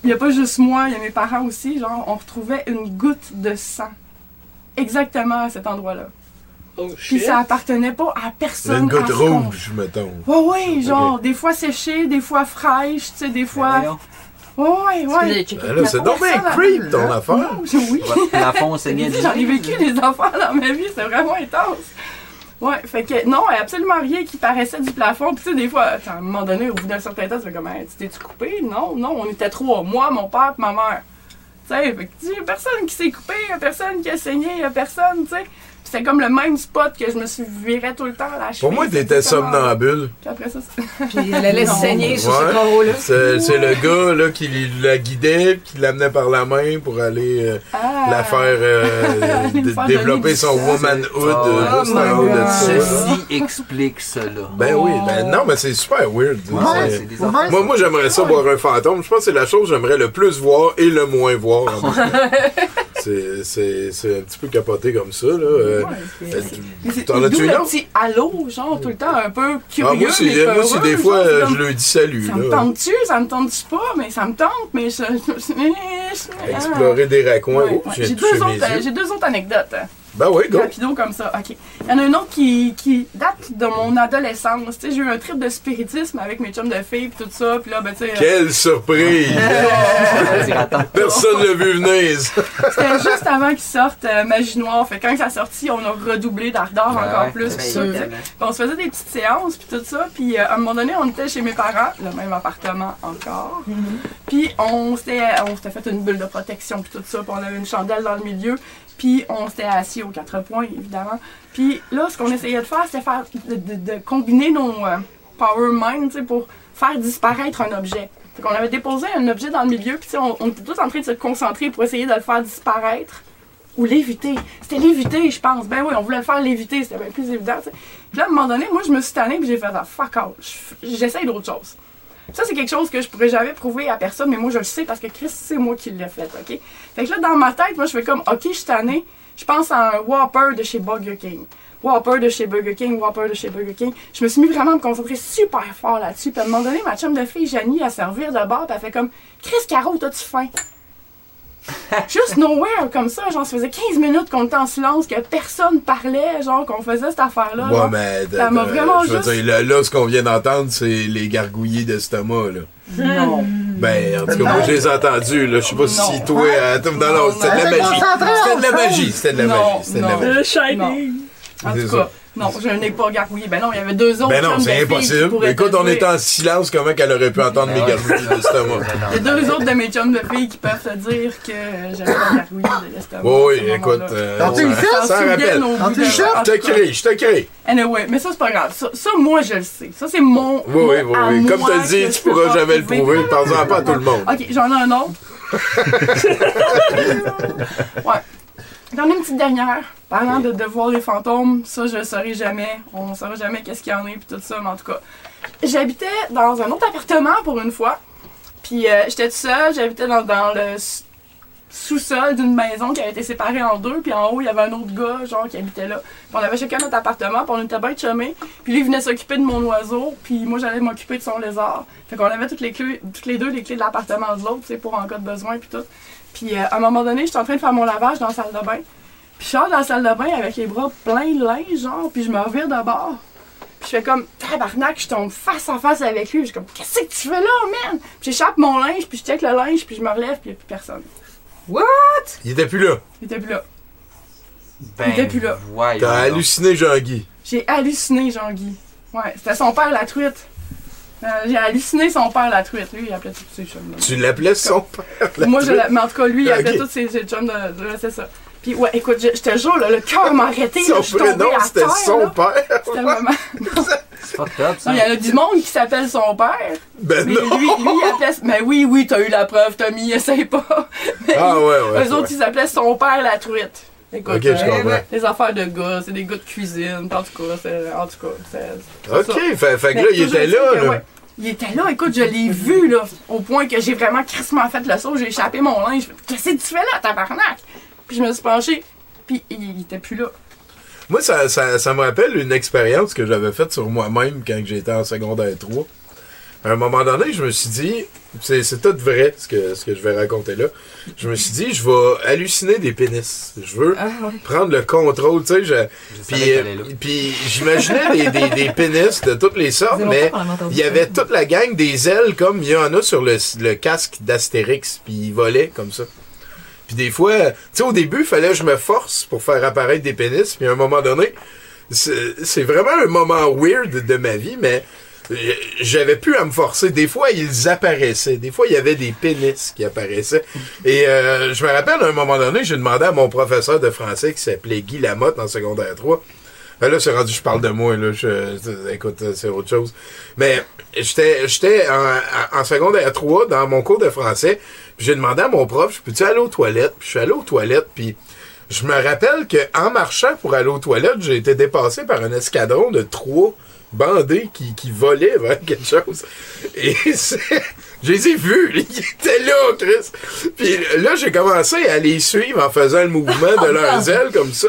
il y a pas juste moi, il y a mes parents aussi, genre on retrouvait une goutte de sang exactement à cet endroit-là. Puis ça appartenait pas à personne. Une goutte à rouge, mettons. Ouais, ouais, genre, des fois séchées, des fois fraîches, tu sais, des fois. Voyons. Ouais, ouais, ouais. Ben c'est donc bien creep, ton affaire. Non, oui. Plafond saignait du J'en ai vécu des affaires dans ma vie, c'est vraiment intense. Ouais, fait que non, absolument rien qui paraissait du plafond. Puis tu sais, des fois, à un moment donné, au bout d'un certain temps, tu fais comme, Hey, tu t'es-tu coupé? Non, non, on était trois. Moi, mon père, ma mère. Tu sais, fait que a personne qui s'est coupé, y a personne qui a saigné, y a personne, tu sais. C'était comme le même spot que je me suis viré tout le temps à la. Pour moi, t'étais exactement. somnambule. Puis après ça, c'est- Puis il la laisse Non. saigner sur Ouais. ce carreau-là. C'est c'est le gars là, qui la guidait, qui l'amenait par la main pour aller euh, Ah. la faire, euh, faire développer son womanhood Ah, euh, ouais. juste Oh en haut de ça. là. Ceci explique cela. Ben oui, ben non, mais c'est super weird. Ouais, Ouais. Moi, moi j'aimerais ça voir un fantôme. Je pense que c'est la chose que j'aimerais le plus voir et le moins voir. C'est- un petit peu capoté comme ça. Là. Euh, Ouais, euh, T'en as-tu autre? petit allô, genre, tout le temps un peu curieux. Ah, moi, aussi, mais moi aussi, des fois, genre, euh, je le dis salut. Ça me tente-tu, ça me tente-tu pas, mais ça me tente, mais. Explorer des raccoins. Ouais, Oh, ouais. j'ai deux, euh, deux autres anecdotes. Ben oui, go. Rapido comme ça. OK. Il y en a une autre qui, qui date de mon adolescence. Tu sais, j'ai eu un trip de spiritisme avec mes chums de filles pis tout ça. Puis là, ben, tu sais. euh, Quelle surprise! Attends. Personne l'a vu venir. ça. C'était juste avant qu'ils sortent euh, Magie Noire. Fait que quand ça a sorti, on a redoublé d'ardeur Ben encore ouais, plus. c'est pis. Puis on se faisait des petites séances puis tout ça. Puis euh, à un moment donné, on était chez mes parents, le même appartement encore. Puis on s'était on s'était fait une bulle de protection puis tout ça. Puis on avait une chandelle dans le milieu. Puis on s'était assis aux quatre points, évidemment. Puis là, ce qu'on essayait de faire, c'était de, de- combiner nos euh, power mind, tu sais, pour faire disparaître un objet. Fait qu'on avait déposé un objet dans le milieu, puis on, on était tous en train de se concentrer pour essayer de le faire disparaître ou l'éviter. C'était l'éviter, je pense. Ben oui, on voulait le faire l'éviter, c'était bien plus évident. Puis là, à un moment donné, moi, je me suis tannée, puis j'ai fait ah, fuck Je- j'essaye d'autre chose. Ça, c'est quelque chose que je pourrais jamais prouver à personne, mais moi, je le sais parce que Chris, c'est moi qui l'ai fait, OK? Fait que là, dans ma tête, moi, je fais comme, OK, je suis tannée, je pense à un Whopper de chez Burger King. Whopper de chez Burger King, Whopper de chez Burger King. Je me suis mis vraiment à me concentrer super fort là-dessus. Puis à un moment donné, ma chum de fille, Janie, à servir de bord, puis elle fait comme, Chris Caro, t'as-tu faim? Juste nowhere, comme ça, genre, ça faisait 15 minutes qu'on était en silence, que personne parlait, genre, qu'on faisait cette affaire-là. Ouais, genre. mais Ça m'a euh, vraiment je veux juste- dire, là, là, ce qu'on vient d'entendre, c'est les gargouillis d'estomac, là. Non. Ben, en tout cas, moi, je les ai entendus, là. Je sais pas si Non. toi... attends, non, non, c'était de la magie. C'était de la magie, c'était de la Non, magie, c'était de la non. magie. Le Shining. En tout cas, Non, je n'ai pas gargouillé. Ben non, il y avait deux autres. Ben non, c'est impossible. Écoute, te on est en silence, comment qu'elle aurait pu entendre mes Ben gargouilles d'estomac? Il y a deux autres de mes chums de filles qui peuvent te dire que j'avais pas gargouillé de l'estomac. Oui, écoute, ça- dit le dit de- le Je te crée, je te crée. Anyway, mais ça, c'est pas grave. Ça, ça, moi, je le sais. Ça, c'est mon. Oui, oui, oui, oui. Comme tu que tu pourras jamais le prouver. Parle-en pas à tout le monde. Ok, j'en ai un autre. ouais. J'en ai une petite dernière. Parlant de, de voir les fantômes, ça, je le saurai jamais. On ne saura jamais qu'est-ce qu'il y en a, puis tout ça, mais en tout cas. J'habitais dans un autre appartement pour une fois. Puis euh, j'étais toute seule, j'habitais dans, dans le sous-sol d'une maison qui avait été séparée en deux, puis en haut, il y avait un autre gars, genre, qui habitait là. Puis on avait chacun notre appartement, puis on était bien chumés. Puis lui, il venait s'occuper de mon oiseau, puis moi, j'allais m'occuper de son lézard. Fait qu'on avait toutes les clés, toutes les deux les clés de l'appartement de l'autre, tu sais, pour en cas de besoin, puis tout. Puis euh, à un moment donné, j'étais en train de faire mon lavage dans la salle de bain. Puis je sors de la salle de bain avec les bras pleins de linge, genre, puis je me revire de bord. Puis je fais comme, tabarnak, je tombe face à face avec lui. Je suis comme, qu'est-ce que tu fais là, man? Puis j'échappe mon linge, puis je check le linge, puis je me relève, puis il n'y a plus personne. Il était plus là. Il était plus là. Ben, Il était plus là. T'as halluciné, Jean-Guy. J'ai halluciné Jean-Guy. Ouais, c'était son père la truite. Euh, j'ai halluciné son père la truite. Lui, il appelait tous ses chums. là. Tu l'appelais son père. la Moi, je truite? l'a- mais en tout cas, lui, il appelait tous ses, ses chums de. c'est ça. Puis, ouais, écoute, je, je te jure, là, le cœur m'a arrêté. là, Son je suis tombée prénom, c'était son là. père. C'était vraiment. C'est pas top, ça. Il y en a du monde qui s'appelle son père. Ben Mais non. lui, lui, il appelait. Mais oui, oui, t'as eu la preuve, Tommy, essaye pas. Mais Ah ouais, ouais. Eux autres, ils s'appelaient son père la truite. Écoute, je euh, comprends. des affaires de gars, c'est des gars de cuisine. En tout cas, c'est. En tout cas, c'est. Ok, fait, fait que là, il était là, là. ouais, Il était là, écoute, je l'ai vu, là, au point que j'ai vraiment crissement fait le saut, j'ai échappé mon linge. Qu'est-ce que tu fais là, tabarnak? Puis je me suis penché, puis il, il était plus là. Moi, ça, ça, ça me rappelle une expérience que j'avais faite sur moi-même quand j'étais en secondaire 3. À un moment donné, je me suis dit, c'est c'est tout vrai ce que, ce que je vais raconter là. Je me suis dit, je vais halluciner des pénis. Je veux prendre le contrôle, tu sais. je- Puis, euh, puis j'imaginais des, des, des pénis de toutes les sortes, mais il y avait toute la gang des ailes comme il y en a sur le, le casque d'Astérix, puis ils volaient comme ça. Puis des fois, tu sais, au début, il fallait que je me force pour faire apparaître des pénis, puis à un moment donné, c'est c'est vraiment un moment weird de ma vie, mais j'avais plus à me forcer. Des fois, ils apparaissaient. Des fois, il y avait des pénis qui apparaissaient. Et euh, je me rappelle, à un moment donné, j'ai demandé à mon professeur de français qui s'appelait Guy Lamotte en secondaire 3. Ben là, c'est rendu, je parle de moi, là. Écoute, c'est autre chose. Mais j'étais en, en secondaire 3 dans mon cours de français. J'ai demandé à mon prof, je peux-tu aller aux toilettes? Puis je suis allé aux toilettes, puis je me rappelle qu'en marchant pour aller aux toilettes, j'ai été dépassé par un escadron de trois bandés qui, qui volaient vers quelque chose. Et c'est- je les ai vus, ils étaient là, Chris. Puis là, j'ai commencé à les suivre en faisant le mouvement de leurs ailes comme ça.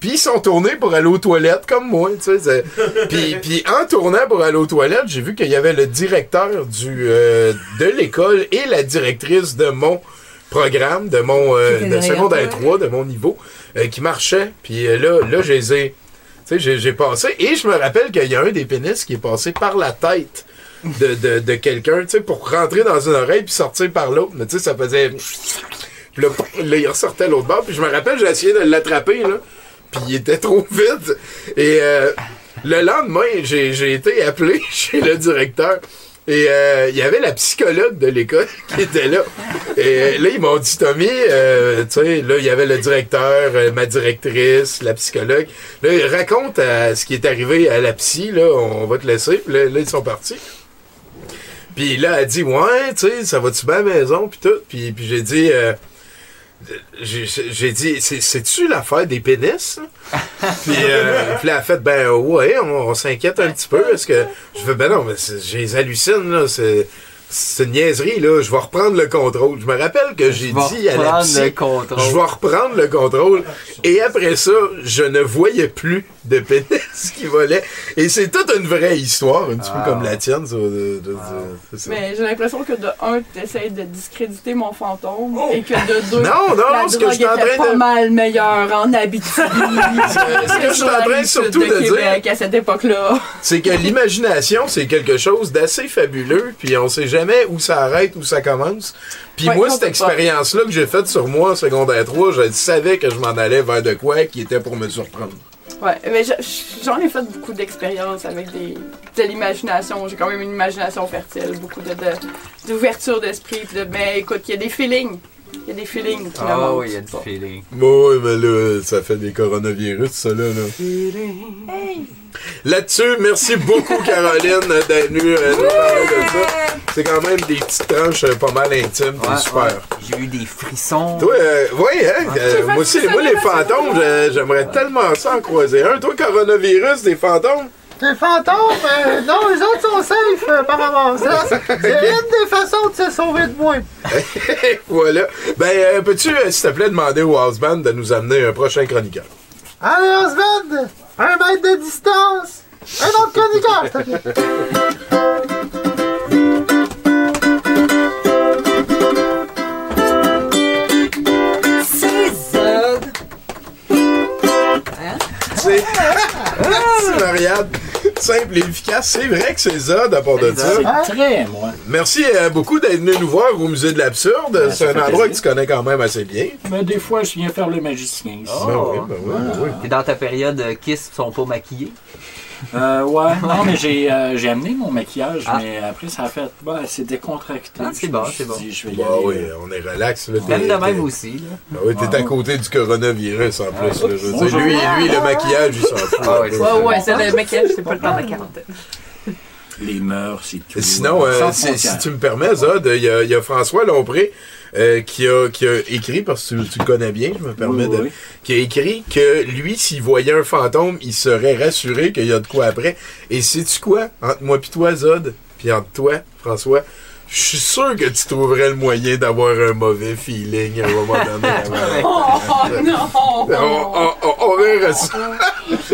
Puis ils sont tournés pour aller aux toilettes comme moi, tu sais. Puis, puis en tournant pour aller aux toilettes, j'ai vu qu'il y avait le directeur du, euh, de l'école et la directrice de mon programme, de mon euh, de secondaire toi. 3, de mon niveau, euh, qui marchait. Puis là, là, je les ai. Tu sais, j'ai- passé. Et je me rappelle qu'il y a un des pénis qui est passé par la tête de, de, de quelqu'un, tu sais, pour rentrer dans une oreille puis sortir par l'autre. Mais tu sais, ça faisait. Puis là, il ressortait l'autre bord. Puis je me rappelle, j'ai essayé de l'attraper, là. Puis il était trop vite. Et euh, le lendemain, j'ai été appelé chez le directeur. Et euh, il y avait la psychologue de l'école qui était là. Et là, ils m'ont dit, Tommy, euh, tu sais, là, il y avait le directeur, euh, ma directrice, la psychologue. Là, raconte euh, ce qui est arrivé à la psy, là, on va te laisser. Puis là, ils sont partis. Puis là, elle dit, ouais, tu sais, ça va-tu bien à la maison, puis tout. Puis, puis j'ai dit, euh, j'ai dit, c'est- c'est-tu l'affaire des pénis? puis, euh, puis là, elle a fait, ben ouais, on, on s'inquiète un petit peu. Est-ce que. Je fais, ben non, mais j'ai les hallucine, là. C'est. C'est une niaiserie, là. Je vais reprendre le contrôle. Je me rappelle que j'ai dit à la psy, le contrôle. Je vais reprendre le contrôle. Et après ça, je ne voyais plus de pénis qui volaient. Et c'est toute une vraie histoire, un petit Ah. peu comme la tienne. ça, de- de- de-. Mais j'ai l'impression que de un, tu essaies de discréditer mon fantôme et que de deux, Oh! Non, non, la que drogue je suis en était train pas de- mal meilleure en Abitibi. ce que je suis en train surtout de dire- Québec à cette époque-là. C'est que l'imagination, c'est quelque chose d'assez fabuleux, puis on sait jamais où ça arrête, où ça commence. Puis Ouais, moi, cette expérience-là que j'ai faite sur moi en secondaire 3, je savais que je m'en allais vers de quoi qui était pour me surprendre. Ouais, mais je- j'en ai fait beaucoup d'expériences avec des, de l'imagination. J'ai quand même une imagination fertile, beaucoup de, de- d'ouverture d'esprit. de- Mais écoute, il y a des feelings. Il y a des feelings qui Ah oui, il y a du feeling. Oui, mais là, ça fait des coronavirus, ça, là. là. Là-dessus, merci beaucoup, Caroline, d'être venue euh, nous parler de ça. C'est quand même des petites tranches euh, pas mal intimes, c'est Ouais, super. ouais. J'ai eu des frissons. Toi, euh, oui, hein? euh, J'ai moi aussi, ça, moi, les fantômes, je- j'aimerais tellement ça en croiser un. Toi, coronavirus, des fantômes? Les fantômes, euh, non, les autres sont safe, euh, apparemment. C'est c'est une des façons de se sauver de moi. voilà. Ben, euh, peux-tu, euh, s'il te plaît, demander au House Band de nous amener un prochain chroniqueur? Allez, Osmond, un mètre de distance. Un autre chroniqueur, s'il te plaît. Merci, Marianne. Simple et efficace. C'est vrai que c'est Zod à part de ça. C'est très, moi. Merci euh, beaucoup d'être venu nous voir au musée de l'absurde. Ben, c'est ça un endroit plaisir. que tu connais quand même assez bien. Mais des fois, je viens faire le magicien ici. Ben oui, ben oui, ben oui. T'es dans ta période euh, Kiss, sont pas maquillés. Euh, ouais, non, mais j'ai euh, j'ai amené mon maquillage, Ah. mais après, ça a fait. Ouais, c'est décontracté. Ah, c'est bon, c'est bon. dit, je vais y Bah aller. oui, on est relax. Là, Même de même aussi. Là. Ah oui, t'es à côté du coronavirus en plus. là, je veux dire. Lui, lui, le maquillage, il s'en fout. Ah Ouais, ouais, c'est le maquillage, c'est pas le temps de la quarantaine. Les mœurs, c'est tout. Et Sinon, euh, si, si tu me permets, Zod, il y, a- il y a François Lompré euh, qui, a, qui a écrit, parce que tu, tu le connais bien, je me permets Oui, de. oui. Qui a écrit que lui, s'il voyait un fantôme, il serait rassuré qu'il y a de quoi après. Et sais-tu quoi? Entre moi pis toi, Zod, puis entre toi, François, je suis sûr que tu trouverais le moyen d'avoir un mauvais feeling à un moment donné. Oh non! on, on, on, on verra ça.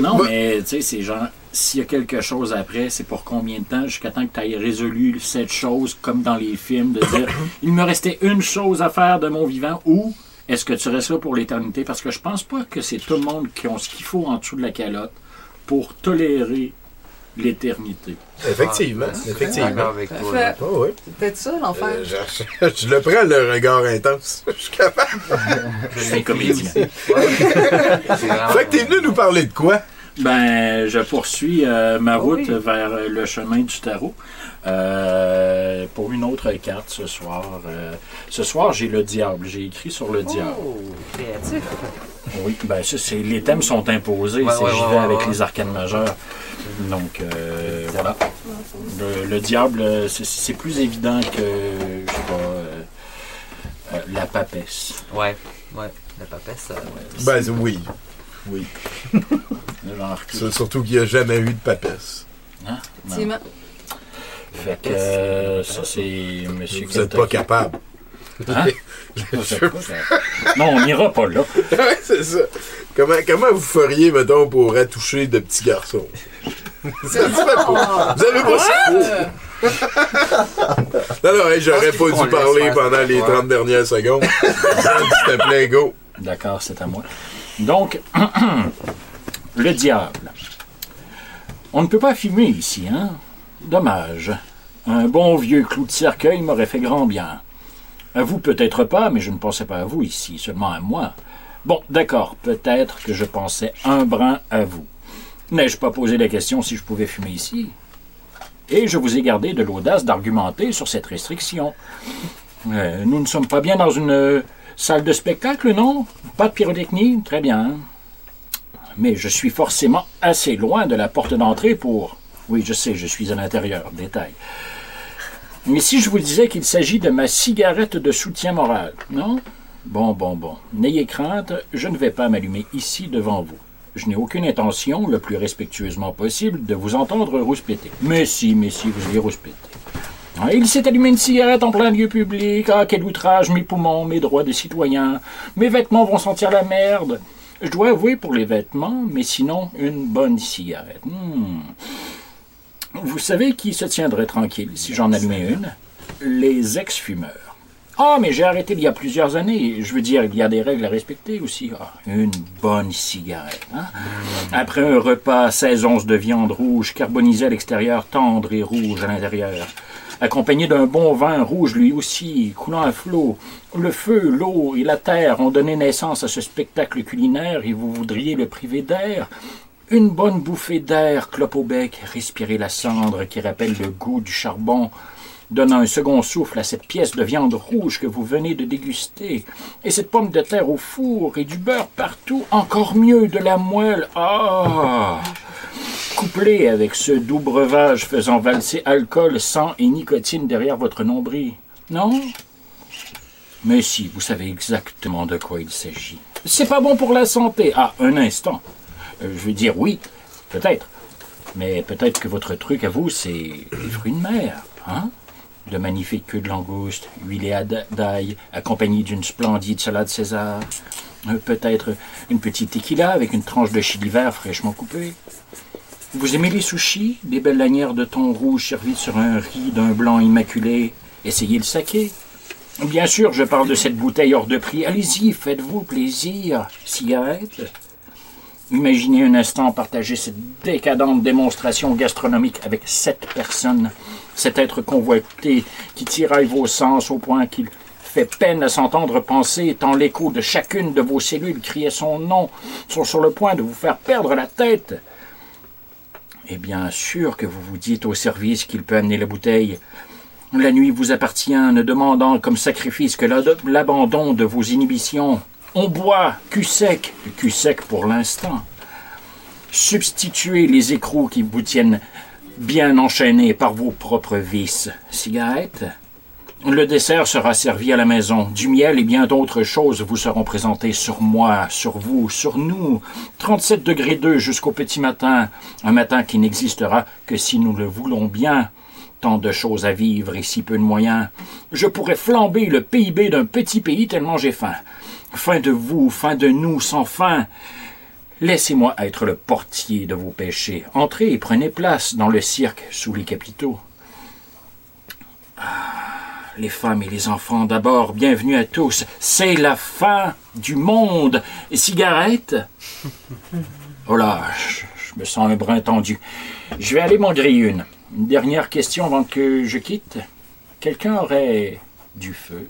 Non, mais tu sais, c'est genre, s'il y a quelque chose après, c'est pour combien de temps jusqu'à temps que tu aies résolu cette chose, comme dans les films, de dire il me restait une chose à faire de mon vivant ou est-ce que tu restes là pour l'éternité? Parce que je pense pas que c'est tout le monde qui ont ce qu'il faut en dessous de la calotte pour tolérer l'éternité. Effectivement, D'accord effectivement. avec toi. Fait-. Oh, oui. Peut-être ça, l'enfer. Euh, je, je le prends, le regard intense. Je suis capable. Je suis comédien. C'est vraiment- Fait que t'es venu nous parler de quoi? Ben, je poursuis euh, ma route oui. vers le chemin du tarot euh, pour une autre carte ce soir. Euh, ce soir, j'ai le diable. J'ai écrit sur le diable. Oh, créatif. Oui, ben ça, c'est, les thèmes sont imposés. Ouais, c'est- ouais, j'y vais ouais, avec ouais. les arcanes majeures. Donc, euh, voilà. Le, le diable, c'est, c'est plus évident que, je sais pas, euh, euh, la papesse. Ouais, ouais. La papesse. Ben oui. Oui. Surtout qu'il n'y a jamais eu de papesse. hein? Effectivement. Fait que euh, ça, c'est Monsieur Vous n'êtes pas capable. Hein? Vous êtes pas capable. Non, on n'ira pas là. Ouais, c'est ça. Comment, comment vous feriez, mettons, pour attoucher de petits garçons? Ça se fait pas. Vous avez pas ça? Non, non, hey, j'aurais pas dû parler pendant les Ouais. 30 dernières secondes. S'il te plaît, go. D'accord, c'est à moi. Donc, le diable. On ne peut pas fumer ici, hein? Dommage. Un bon vieux clou de cercueil m'aurait fait grand bien. À vous peut-être pas, mais je ne pensais pas à vous ici, seulement à moi. Bon, d'accord, peut-être que je pensais un brin à vous. N'ai-je pas posé la question si je pouvais fumer ici? Et je vous ai gardé de l'audace d'argumenter sur cette restriction. Euh, nous ne sommes pas bien dans une euh, salle de spectacle, non? Pas de pyrotechnie? Très bien. Mais je suis forcément assez loin de la porte d'entrée pour... Oui, je sais, je suis à l'intérieur. Détail. Mais si je vous disais qu'il s'agit de ma cigarette de soutien moral, non? Bon, bon, bon. N'ayez crainte, je ne vais pas m'allumer ici devant vous. Je n'ai aucune intention, le plus respectueusement possible, de vous entendre rouspéter. Mais si, mais si, vous allez rouspéter. Ah, Il s'est allumé une cigarette en plein lieu public. Ah, quel outrage, mes poumons, mes droits de citoyen. Mes vêtements vont sentir la merde. Je dois avouer pour les vêtements, mais sinon, une bonne cigarette. Hmm. Vous savez qui se tiendrait tranquille si j'en allumais une? Les ex-fumeurs. Ah, mais j'ai arrêté il y a plusieurs années. Je veux dire, il y a des règles à respecter aussi. Ah, une bonne cigarette. hein? Après un repas, 16 onces de viande rouge, carbonisée à l'extérieur, tendre et rouge à l'intérieur. Accompagné d'un bon vin rouge lui aussi, coulant à flot. Le feu, l'eau et la terre ont donné naissance à ce spectacle culinaire et vous voudriez le priver d'air? Une bonne bouffée d'air, clope au bec, respirer la cendre qui rappelle le goût du charbon, donnant un second souffle à cette pièce de viande rouge que vous venez de déguster, et cette pomme de terre au four et du beurre partout, encore mieux de la moelle. Ah! Couplé avec ce doux breuvage faisant valser alcool, sang et nicotine derrière votre nombril. Non? Mais si, vous savez exactement de quoi il s'agit. C'est pas bon pour la santé. Ah, un instant. Euh, je veux dire oui, peut-être. Mais peut-être que votre truc à vous, c'est les fruits de mer, hein? De magnifiques queues de langouste, huilées à da- d'ail, accompagnées d'une splendide salade César. Euh, Peut-être une petite tequila avec une tranche de chili vert fraîchement coupée. Vous aimez les sushis, des belles lanières de thon rouge servies sur un riz d'un blanc immaculé. Essayez le saké. Bien sûr, je parle de cette bouteille hors de prix. Allez-y, faites-vous plaisir. Cigarette Imaginez un instant partager cette décadente démonstration gastronomique avec sept personnes. Cet être convoité qui tiraille vos sens au point qu'il fait peine à s'entendre penser, tant l'écho de chacune de vos cellules criait son nom, sont sur le point de vous faire perdre la tête. Et bien sûr que vous vous dites au service qu'il peut amener la bouteille. La nuit vous appartient, ne demandant comme sacrifice que l'abandon de vos inhibitions. On boit, cul sec, cul sec pour l'instant. Substituez les écrous qui vous tiennent bien enchaînés par vos propres vices. Cigarette? Le dessert sera servi à la maison. Du miel et bien d'autres choses vous seront présentées sur moi, sur vous, sur nous. 37 degrés 2 jusqu'au petit matin. Un matin qui n'existera que si nous le voulons bien. Tant de choses à vivre et si peu de moyens. Je pourrais flamber le PIB d'un petit pays tellement j'ai faim. Fin de vous, fin de nous, sans fin. Laissez-moi être le portier de vos péchés. Entrez et prenez place dans le cirque sous les capitaux. Ah, les femmes et les enfants d'abord, bienvenue à tous. C'est la fin du monde. Cigarette? Oh là, je, me sens un brin tendu. Je vais aller m'en griller une. Une dernière question avant que je quitte. Quelqu'un aurait du feu?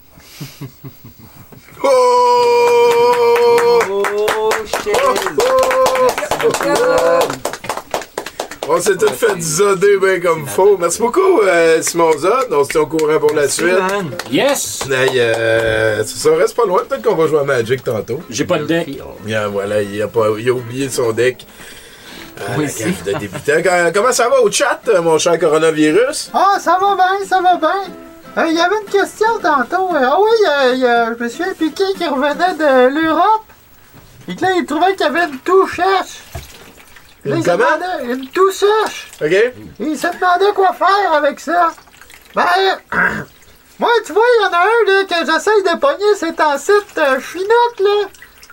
On s'est tout fait zoder bien comme faux. Merci beaucoup, euh, Simon Zod. On se tient au courant pour la suite. Yes! Hey, euh, ça reste pas loin. Peut-être qu'on va jouer à Magic tantôt. J'ai pas de deck. Bien, voilà, il a, pas, il a oublié son deck. Ah, Oui. Comment- ça va au chat, euh, mon cher coronavirus? Ah, ça va bien, ça va bien. Euh, Il y avait une question tantôt. Euh, Ah oui, euh, il y a- je me souviens Piqué qui revenait de l'Europe. Et que là, il trouvait qu'il y avait une toux sèche. Là, Une comment? une toux sèche. OK? Et il se demandait quoi faire avec ça. Ben, moi, tu vois, il y en a un là, que j'essaye de pogner, c'est en site euh, Chinook, là.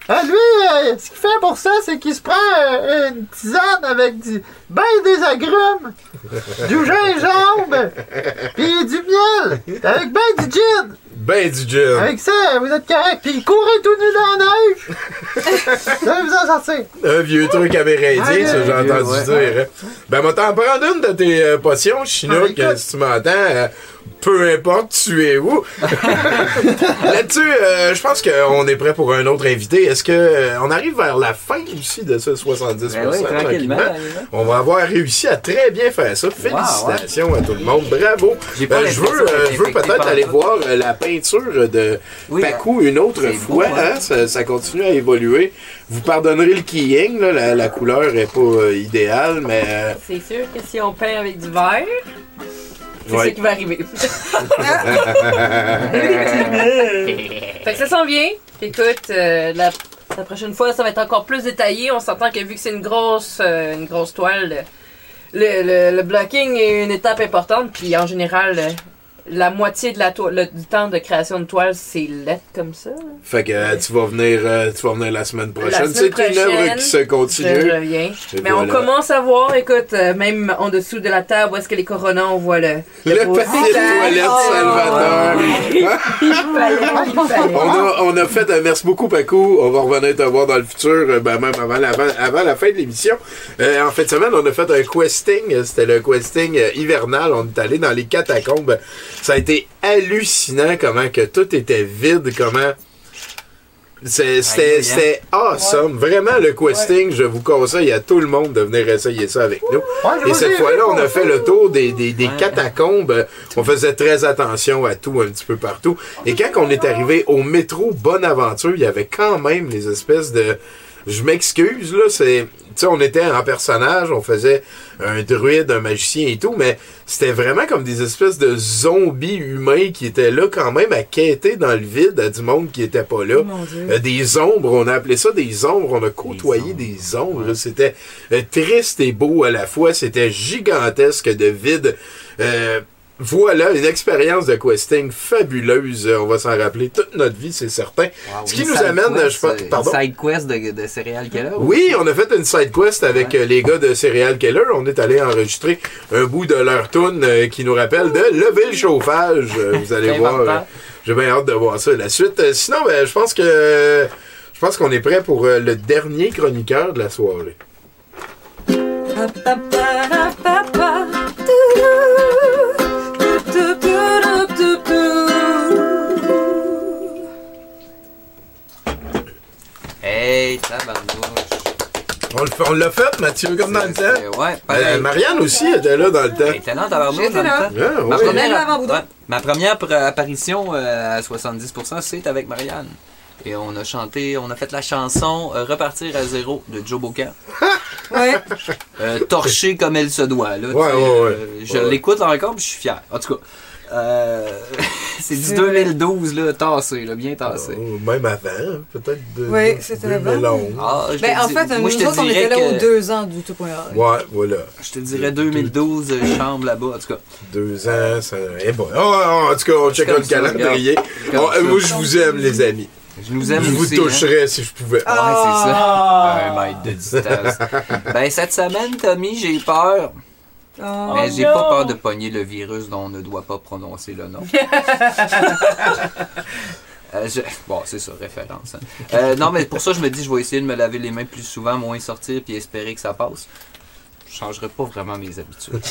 Euh, lui, euh, ce qu'il fait pour ça, c'est qu'il se prend euh, une tisane avec du, ben des agrumes, du gingembre, puis du miel, avec ben du gin. Ben du gin. Avec ça, vous êtes correct. Puis courez tout nu dans la neige. ça vous en sortir. Un vieux truc amérindien, Ah, ça, j'ai entendu Ouais. dire. hein. Ben, moi, t'en prendre une de tes euh, potions, Chinook, Ah, euh, si tu m'entends. Peu importe tu es où. Là-dessus, euh, je pense qu'on est prêt pour un autre invité. Est-ce que euh, on arrive vers la fin aussi de ce 70%? Ben oui, tranquillement. On va avoir réussi à très bien faire ça. Félicitations à tout le monde. Bravo. J'ai pas Euh, je veux, l'impression euh, je veux peut-être aller ça. voir la peinture de Oui, Pacu une autre fois. beau, hein? hein? Ça, ça continue à évoluer. Vous pardonnerez le keying, là, la, la couleur est pas euh, idéale, mais euh, C'est sûr que si on peint avec du verre, c'est Ouais. ça qui va arriver. fait que ça s'en vient. Écoute, euh, la, la prochaine fois, ça va être encore plus détaillé. On s'entend que vu que c'est une grosse, euh, une grosse toile, le, le- le blocking est une étape importante. Puis en général, euh, la moitié de la toile, le- du temps de création de toile, c'est lettre comme ça. fait que euh, tu vas venir euh, tu vas venir la semaine prochaine. C'est une œuvre qui se continue. Je reviens. Et Mais voilà. on commence à voir, écoute, euh, même en dessous de la table où est-ce que les coronas, on voit le. Le papier de toilette Oh. Fallait, fallait. On a, on a fait un merci beaucoup, Paco. On va revenir te voir dans le futur, ben même avant, la- avant, avant la fin de l'émission. En fin de semaine, on a fait un questing. C'était le questing hivernal. On est allé dans les catacombes. Ça a été hallucinant comment que tout était vide, comment C'est- C'était awesome. Vraiment, le questing, je vous conseille à tout le monde de venir essayer ça avec nous. Ouais, Et cette fois-là, on a fait le tour des, des, des Ouais. catacombes. On faisait très attention à tout, un petit peu partout. Et quand on est arrivé au métro Bonaventure, il y avait quand même les espèces de... Je m'excuse, là, c'est... Tu sais, on était en personnage, on faisait un druide, un magicien et tout, mais c'était vraiment comme des espèces de zombies humains qui étaient là quand même à quêter dans le vide à du monde qui était pas là. Oh mon Dieu. Euh, des ombres, on a appelé ça des ombres, on a côtoyé des ombres. C'était euh, triste et beau à la fois, c'était gigantesque de vide. Euh, voilà, une expérience de questing fabuleuse. Euh, On va s'en rappeler toute notre vie, c'est certain. Ce qui nous amène, quest, je pense- euh, pardon? Une side quest de, de Serial Killer. Oui, on a fait une side quest avec euh, les gars de Serial Killer. On est allé enregistrer un bout de leur tune euh, qui nous rappelle de lever le chauffage. Euh, vous allez voir. euh, J'ai bien hâte de voir ça la suite. Euh, sinon, ben, je pense que je pense qu'on est prêt pour euh, le dernier chroniqueur de la soirée. Tabarnouche. On le fait- on l'a fait, Mathieu, comme dans le temps. Ouais, Euh, pareil. Marianne aussi était là dans le temps. Elle était là, tabarnouche, J'étais dans le là. temps. Ma ouais. Même première, avant Boudin. ouais, ma première pr- apparition euh, à 70%, c'est avec Marianne. Et on a chanté, on a fait la chanson euh, Repartir à zéro de Joe Bocan. Ouais. Euh, torché comme elle se doit. Là, tu Ouais, sais, ouais, ouais. euh, je Ouais. l'écoute encore puis je suis fier. En tout cas, euh, c'est du C'est 2012, là, tassé, là, bien tassé. Oh, même avant, peut-être. de- Oui, c'était avant. 2011. Ah, Ben, en dis- fait, moi, je nous autres, on dirais était là que- aux deux ans du tout.org. Ouais, voilà. Je te dirais 2012, euh, chambre là-bas, en tout cas. Deux ans, ça. Eh bon. Oh, oh, en tout cas, on check le calendrier. Oh, euh, moi, je vous aime, les amis. Je nous aime Je vous aussi, toucherais si je pouvais. Hein? Ouais, c'est ça. Un mètre de distance. ben, cette semaine, Tommy, j'ai peur. Oh, Mais j'ai pas peur de pogner le virus dont on ne doit pas prononcer le nom. Euh, je- Bon, c'est ça, référence. hein. Euh, non, mais pour ça, je me dis, je vais essayer de me laver les mains plus souvent, moins sortir, puis espérer que ça passe. Je changerai pas vraiment mes habitudes.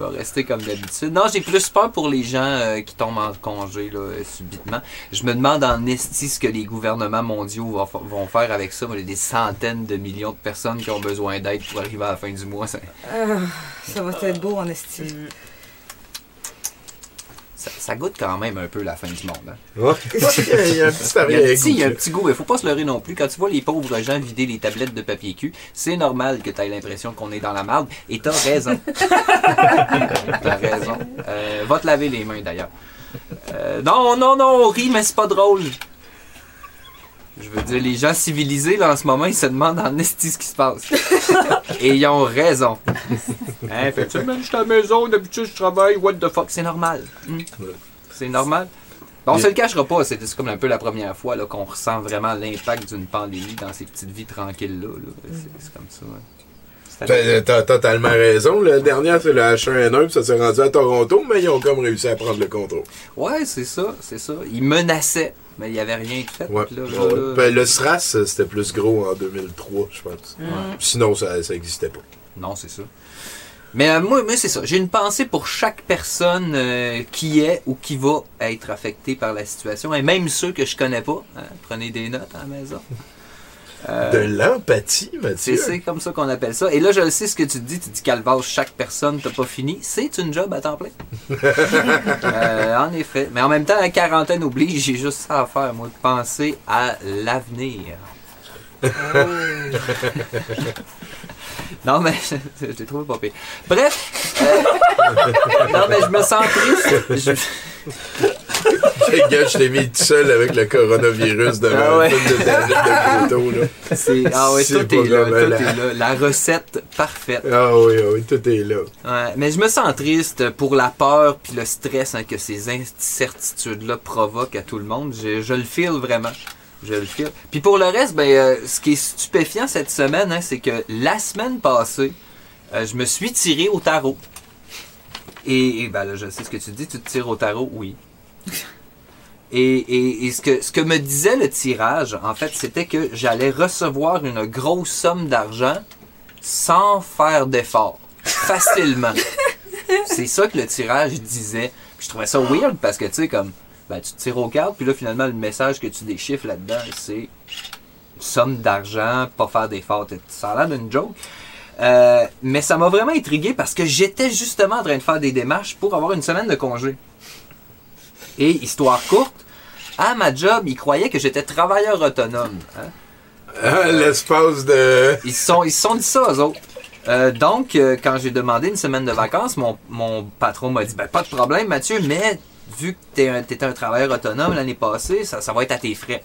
je vais rester comme d'habitude. Non, j'ai plus peur pour les gens euh, qui tombent en congé là, euh, subitement. Je me demande en esti ce que les gouvernements mondiaux vont, vont faire avec ça. Il y a des centaines de millions de personnes qui ont besoin d'aide pour arriver à la fin du mois. Ça, Ah, ça va être beau en esti. Ça- ça goûte quand même un peu la fin du monde. hein. Ouais. Il y a un petit Il y a un arrière-goût. petit, il y a un petit goût, mais faut pas se leurrer non plus. Quand tu vois les pauvres gens vider les tablettes de papier cul, c'est normal que tu aies l'impression qu'on est dans la marde. Et t'as raison. t'as raison. Euh, va te laver les mains d'ailleurs. Euh, non, non, non, on rit, mais c'est pas drôle. Je veux dire, les gens civilisés, là, en ce moment, ils se demandent en esti ce qui se passe. Et ils ont raison. Hein, fais-tu même, je suis à la maison, d'habitude, je travaille, what the fuck, c'est normal. Hmm. C'est normal. Bon, on se le cachera pas, c'est comme un peu la première fois là, qu'on ressent vraiment l'impact d'une pandémie dans ces petites vies tranquilles-là. là. C'est c'est comme ça. hein. T'as t'as totalement raison. La dernière, c'est le H1N1, puis ça s'est rendu à Toronto, mais ils ont comme réussi à prendre le contrôle. Ouais, c'est ça, c'est ça. Ils menaçaient, mais il n'y avait rien de fait. Ouais. Là, là, Ouais. là. Ben, le SRAS, c'était plus gros en 2003, je pense. Sinon, ça ça existait pas. Non, c'est ça. Mais euh, moi, moi c'est ça. J'ai une pensée pour chaque personne euh, qui est ou qui va être affectée par la situation, et même ceux que je connais pas. hein. Prenez des notes à la maison. Euh, De l'empathie, Mathieu. c'est comme ça qu'on appelle ça. Et là, je le sais ce que tu dis. Tu dis calvage, chaque personne, t'as pas fini. C'est une job à temps plein. Euh, en effet. Mais en même temps, la quarantaine oblige, j'ai juste ça à faire, moi, de penser à l'avenir. non, mais je t'ai trouvé pas pire. Bref. euh, non, mais je me sens triste. Je- gars, je t'ai mis tout seul avec le coronavirus devant Ah ouais. de de là. c'est- Ah ouais, tout est là. Tout la- est là. La recette parfaite. Ah oui, ah oui, tout est là. Ouais, mais je me sens triste pour la peur puis le stress hein, que ces incertitudes-là provoquent à tout le monde. Je, je le feel vraiment. Je le feel. Puis pour le reste, ben, euh, ce qui est stupéfiant cette semaine, hein, c'est que la semaine passée, euh, je me suis tiré au tarot. Et, et, ben là, je sais ce que tu dis, tu te tires au tarot, oui. Et, et- et ce, que, ce que me disait le tirage, en fait, c'était que j'allais recevoir une grosse somme d'argent sans faire d'effort. Facilement. C'est ça que le tirage disait. Puis je trouvais ça weird parce que, tu sais, comme, ben, tu tires aux cartes, puis là, finalement, le message que tu déchiffres là-dedans, c'est somme d'argent, pas faire d'efforts. Ça a l'air d'une joke. Euh, mais ça m'a vraiment intrigué parce que j'étais justement en train de faire des démarches pour avoir une semaine de congé. Et histoire courte, à ma job, ils croyaient que j'étais travailleur autonome. hein. Ah, L'espace de. Ils se sont, ils sont dit ça, eux autres. Euh, donc, euh, quand j'ai demandé une semaine de vacances, mon, mon patron m'a dit ben, Pas de problème, Mathieu, mais vu que tu étais un travailleur autonome l'année passée, ça, ça va être à tes frais.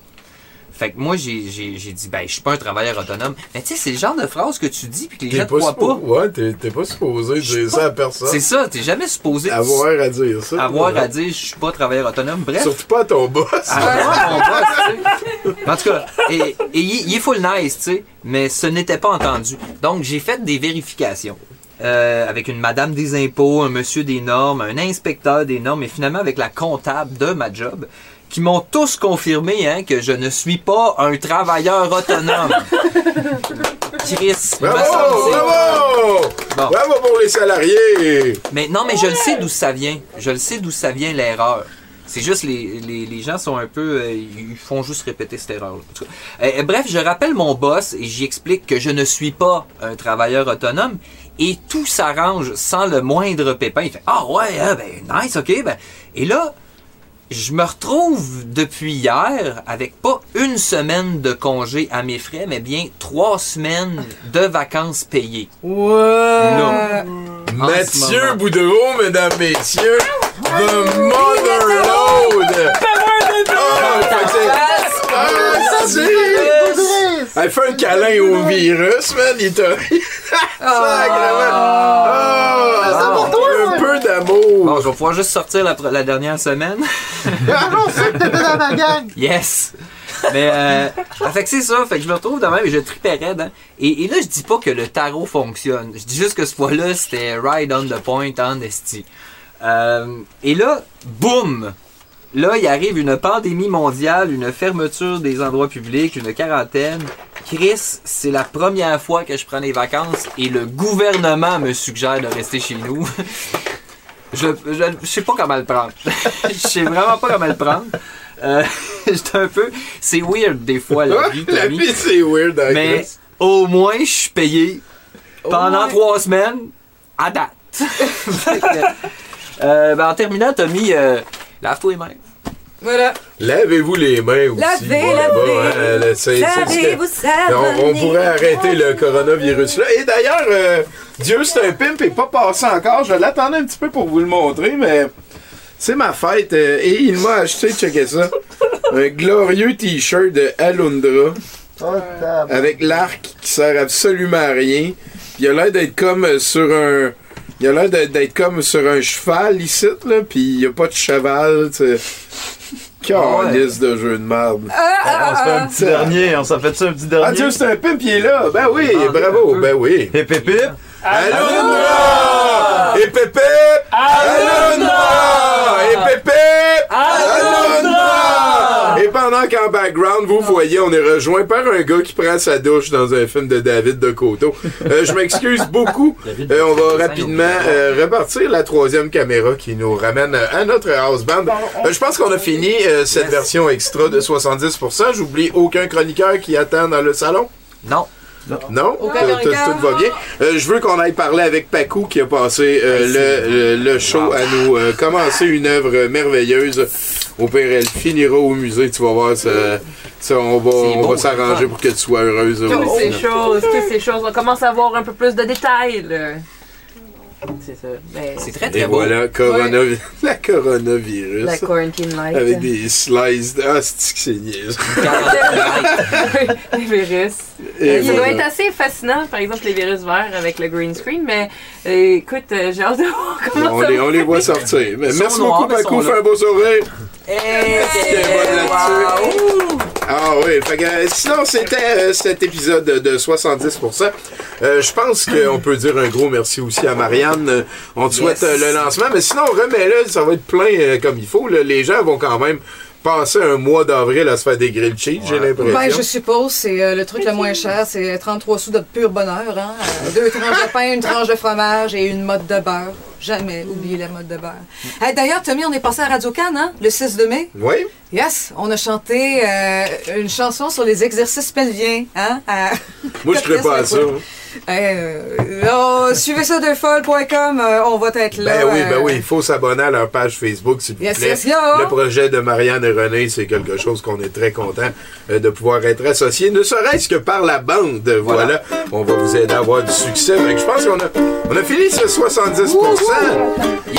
Fait que moi, j'ai j'ai- j'ai dit Ben, je suis pas un travailleur autonome. Mais tu sais, c'est le genre de phrase que tu dis puis que les T'es gens te pas, croient pas. Ouais, t'es t'es pas supposé dire ça à personne. C'est ça, t'es jamais supposé Avoir à dire ça. avoir à dire je suis pas travailleur autonome. Bref. Surtout pas à ton boss. Ah, mon boss. En tout cas, et, il est full nice, tu sais, mais ce n'était pas entendu. Donc, j'ai fait des vérifications. euh, avec une madame des impôts, un monsieur des normes, un inspecteur des normes, et finalement avec la comptable de ma job, qui m'ont tous confirmé hein, que je ne suis pas un travailleur autonome. Chris, me Bravo! Bravo! Bon. Bravo pour les salariés! Mais non, mais je le sais d'où ça vient. Je le sais d'où ça vient l'erreur. C'est juste les, les, les gens sont un peu. euh, ils font juste répéter cette erreur. bref, je rappelle mon boss et j'y explique que je ne suis pas un travailleur autonome et tout s'arrange sans le moindre pépin. Il fait Ah ouais, hein, ben nice, ok. Ben. Et là, je me retrouve depuis hier avec pas une semaine de congé à mes frais, mais bien trois semaines de vacances payées. En ce Mathieu. Boudreau, mesdames, messieurs, The Motherload! C'est- Ah, Elle fait un câlin au virus, man. Il t'a. Peu d'amour. Bon, je vais pouvoir juste sortir la, la dernière semaine. Sait que t'étais dans la gang. Yes! Mais, euh, ah, fait que c'est ça, fait que je me retrouve de même et je tripais raide, hein. et, et là, je dis pas que le tarot fonctionne. Je dis juste que ce fois-là, c'était right on the point, en esti. Euh, et là, boum! Là, il arrive une pandémie mondiale, une fermeture des endroits publics, une quarantaine. Chris, c'est la première fois que je prends des vacances et le gouvernement me suggère de rester chez nous. je, je, je sais pas comment le prendre. je sais vraiment pas comment le prendre. Euh, j'étais un peu. C'est weird des fois la vie. La vie, c'est weird, hein, Mais au moins, je suis payé pendant trois semaines à date. Euh, ben, en terminant, Tommy, euh, lave-toi les mains. Voilà. Lavez-vous les mains aussi. Lavez, là-bas, lavez. hein, c'est- Savez-vous c'est- on, on pourrait arrêter le coronavirus là. Et d'ailleurs, euh, Dieu c'est un pimp et pas passé encore. Je l'attendais un petit peu pour vous le montrer, mais c'est ma fête euh, et il m'a acheté, checkez ça, un glorieux t-shirt de Alundra avec l'arc qui sert absolument à rien. Puis il a l'air d'être comme euh, sur un. Il a l'air d'être comme sur un cheval ici, là, puis il n'y a pas de cheval. Calice de jeu de merde. on se fait un petit dernier, on s'en fait ça un petit dernier. Ah Dieu, c'est un pimp, il est là. Ben oui, bravo, ben oui. Et pépip. Alundra! Et Pépé! Alundra! Et Pépé! Alundra! Pendant qu'en background, vous voyez, on est rejoint par un gars qui prend sa douche dans un film de David de Coteau. Euh, je m'excuse beaucoup. Euh, on va rapidement euh, repartir la troisième caméra qui nous ramène à notre house band. Euh, je pense qu'on a fini euh, cette version extra de 70%. J'oublie aucun chroniqueur qui attend dans le salon. Non. Non? Tout- tout- chroniqueur. tout va bien? Euh, je veux qu'on aille parler avec Paco qui a passé euh, le, le- le show à nous euh, commencer une œuvre merveilleuse. Au pire, elle finira au musée, tu vas voir. Ça, ça, on va, on va s'arranger pour que tu sois heureuse. Toutes ces choses, toutes ces choses. On commence à avoir un peu plus de détails. C'est ça. Mais- C'est très, Et voilà, coronavi- la coronavirus. La quarantine light. Avec des slices. Ah, c'est que c'est niaise. les virus. Et ça doit être assez fascinant, par exemple, les virus verts avec le green screen, mais euh, écoute, euh, j'ai hâte de voir comment On ça les, va. on les voit sortir. Mais Ils sont merci noirs, beaucoup, mais sont Fais un beau sourire. Hey, C'était bon là-dessus. Ah oui, fait que, euh, sinon c'était euh, cet épisode de, de 70%. Euh, je pense qu'on peut dire un gros merci aussi à Marianne. Euh, On te souhaite le lancement, mais sinon remets-le, ça va être plein euh, comme il faut. là. Les gens vont quand même passer un mois d'avril à se faire des grilled cheese, j'ai l'impression. Ben, je suppose, c'est euh, le truc le moins cher, c'est 33 sous de pur bonheur. Hein? Euh, deux tranches de pain, une tranche de fromage et une mode de beurre. Jamais oublier la mode de beurre. Hey, D'ailleurs, Tommy, on est passé à Radio Cannes, hein? le 6 de mai. Oui? Yes, on a chanté euh, une chanson sur les exercices pelviens. Hein? à- Moi, je serais pas à ça. Euh, oh, suivez ça defolle.com, euh, on va être là. Ben oui, ben euh, oui, il faut s'abonner à leur page Facebook, s'il vous plaît. yes. Le projet de Marianne et René, c'est quelque chose qu'on est très content euh, de pouvoir être associé, ne serait-ce que par la bande. Voilà. On va vous aider à avoir du succès. Je pense qu'on a, on a fini ce 70%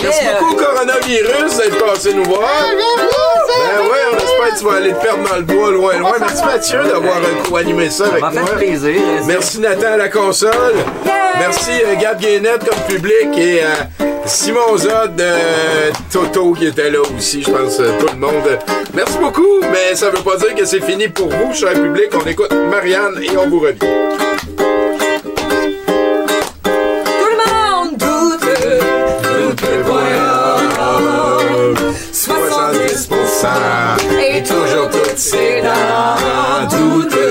Merci beaucoup, coronavirus, d'être passé nous voir. Ben ouais, on espère que tu vas aller te perdre dans le bois loin, loin. Merci Mathieu d'avoir euh, co-animé ça avec m'a fait moi. plaisir. Merci Nathan à la console. Merci euh, Gab Guénette comme public et euh, Simon Zod de Toto qui était là aussi, je pense, euh, tout le monde. Merci beaucoup, mais ça veut pas dire que c'est fini pour vous, cher public. On écoute Marianne et on vous revient. Tout le monde doute, doute le voyage. 70% et toujours toutes ses dents. Doute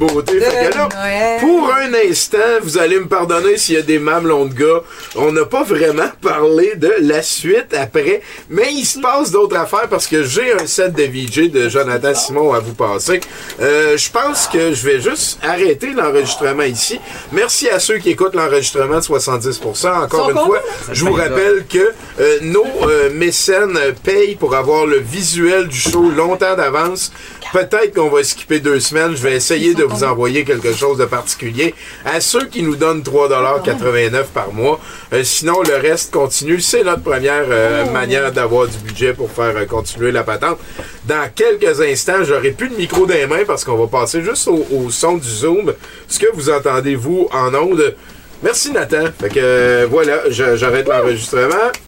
beauté. Fait que là, Noël. pour un instant, vous allez me pardonner s'il y a des mamelons de gars. On n'a pas vraiment parlé de la suite après, mais il se passe d'autres affaires parce que j'ai un set de VJ de Jonathan Simon à vous passer. Euh, je pense que je vais juste arrêter l'enregistrement ici. Merci à ceux qui écoutent l'enregistrement de 70%. Encore une fois, je vous rappelle que euh, nos euh, mécènes payent pour avoir le visuel du show longtemps d'avance. Peut-être qu'on va skipper deux semaines. Je vais essayer de vous envoyer quelque chose de particulier. À ceux qui nous donnent 3,89$ par mois. Euh, sinon, le reste continue. C'est notre première euh, manière d'avoir du budget pour faire euh, continuer la patente. Dans quelques instants, j'aurai plus de micro dans les mains parce qu'on va passer juste au, au son du Zoom. Ce que vous entendez, vous, en ondes? Merci Nathan. Fait que voilà, j'arrête l'enregistrement.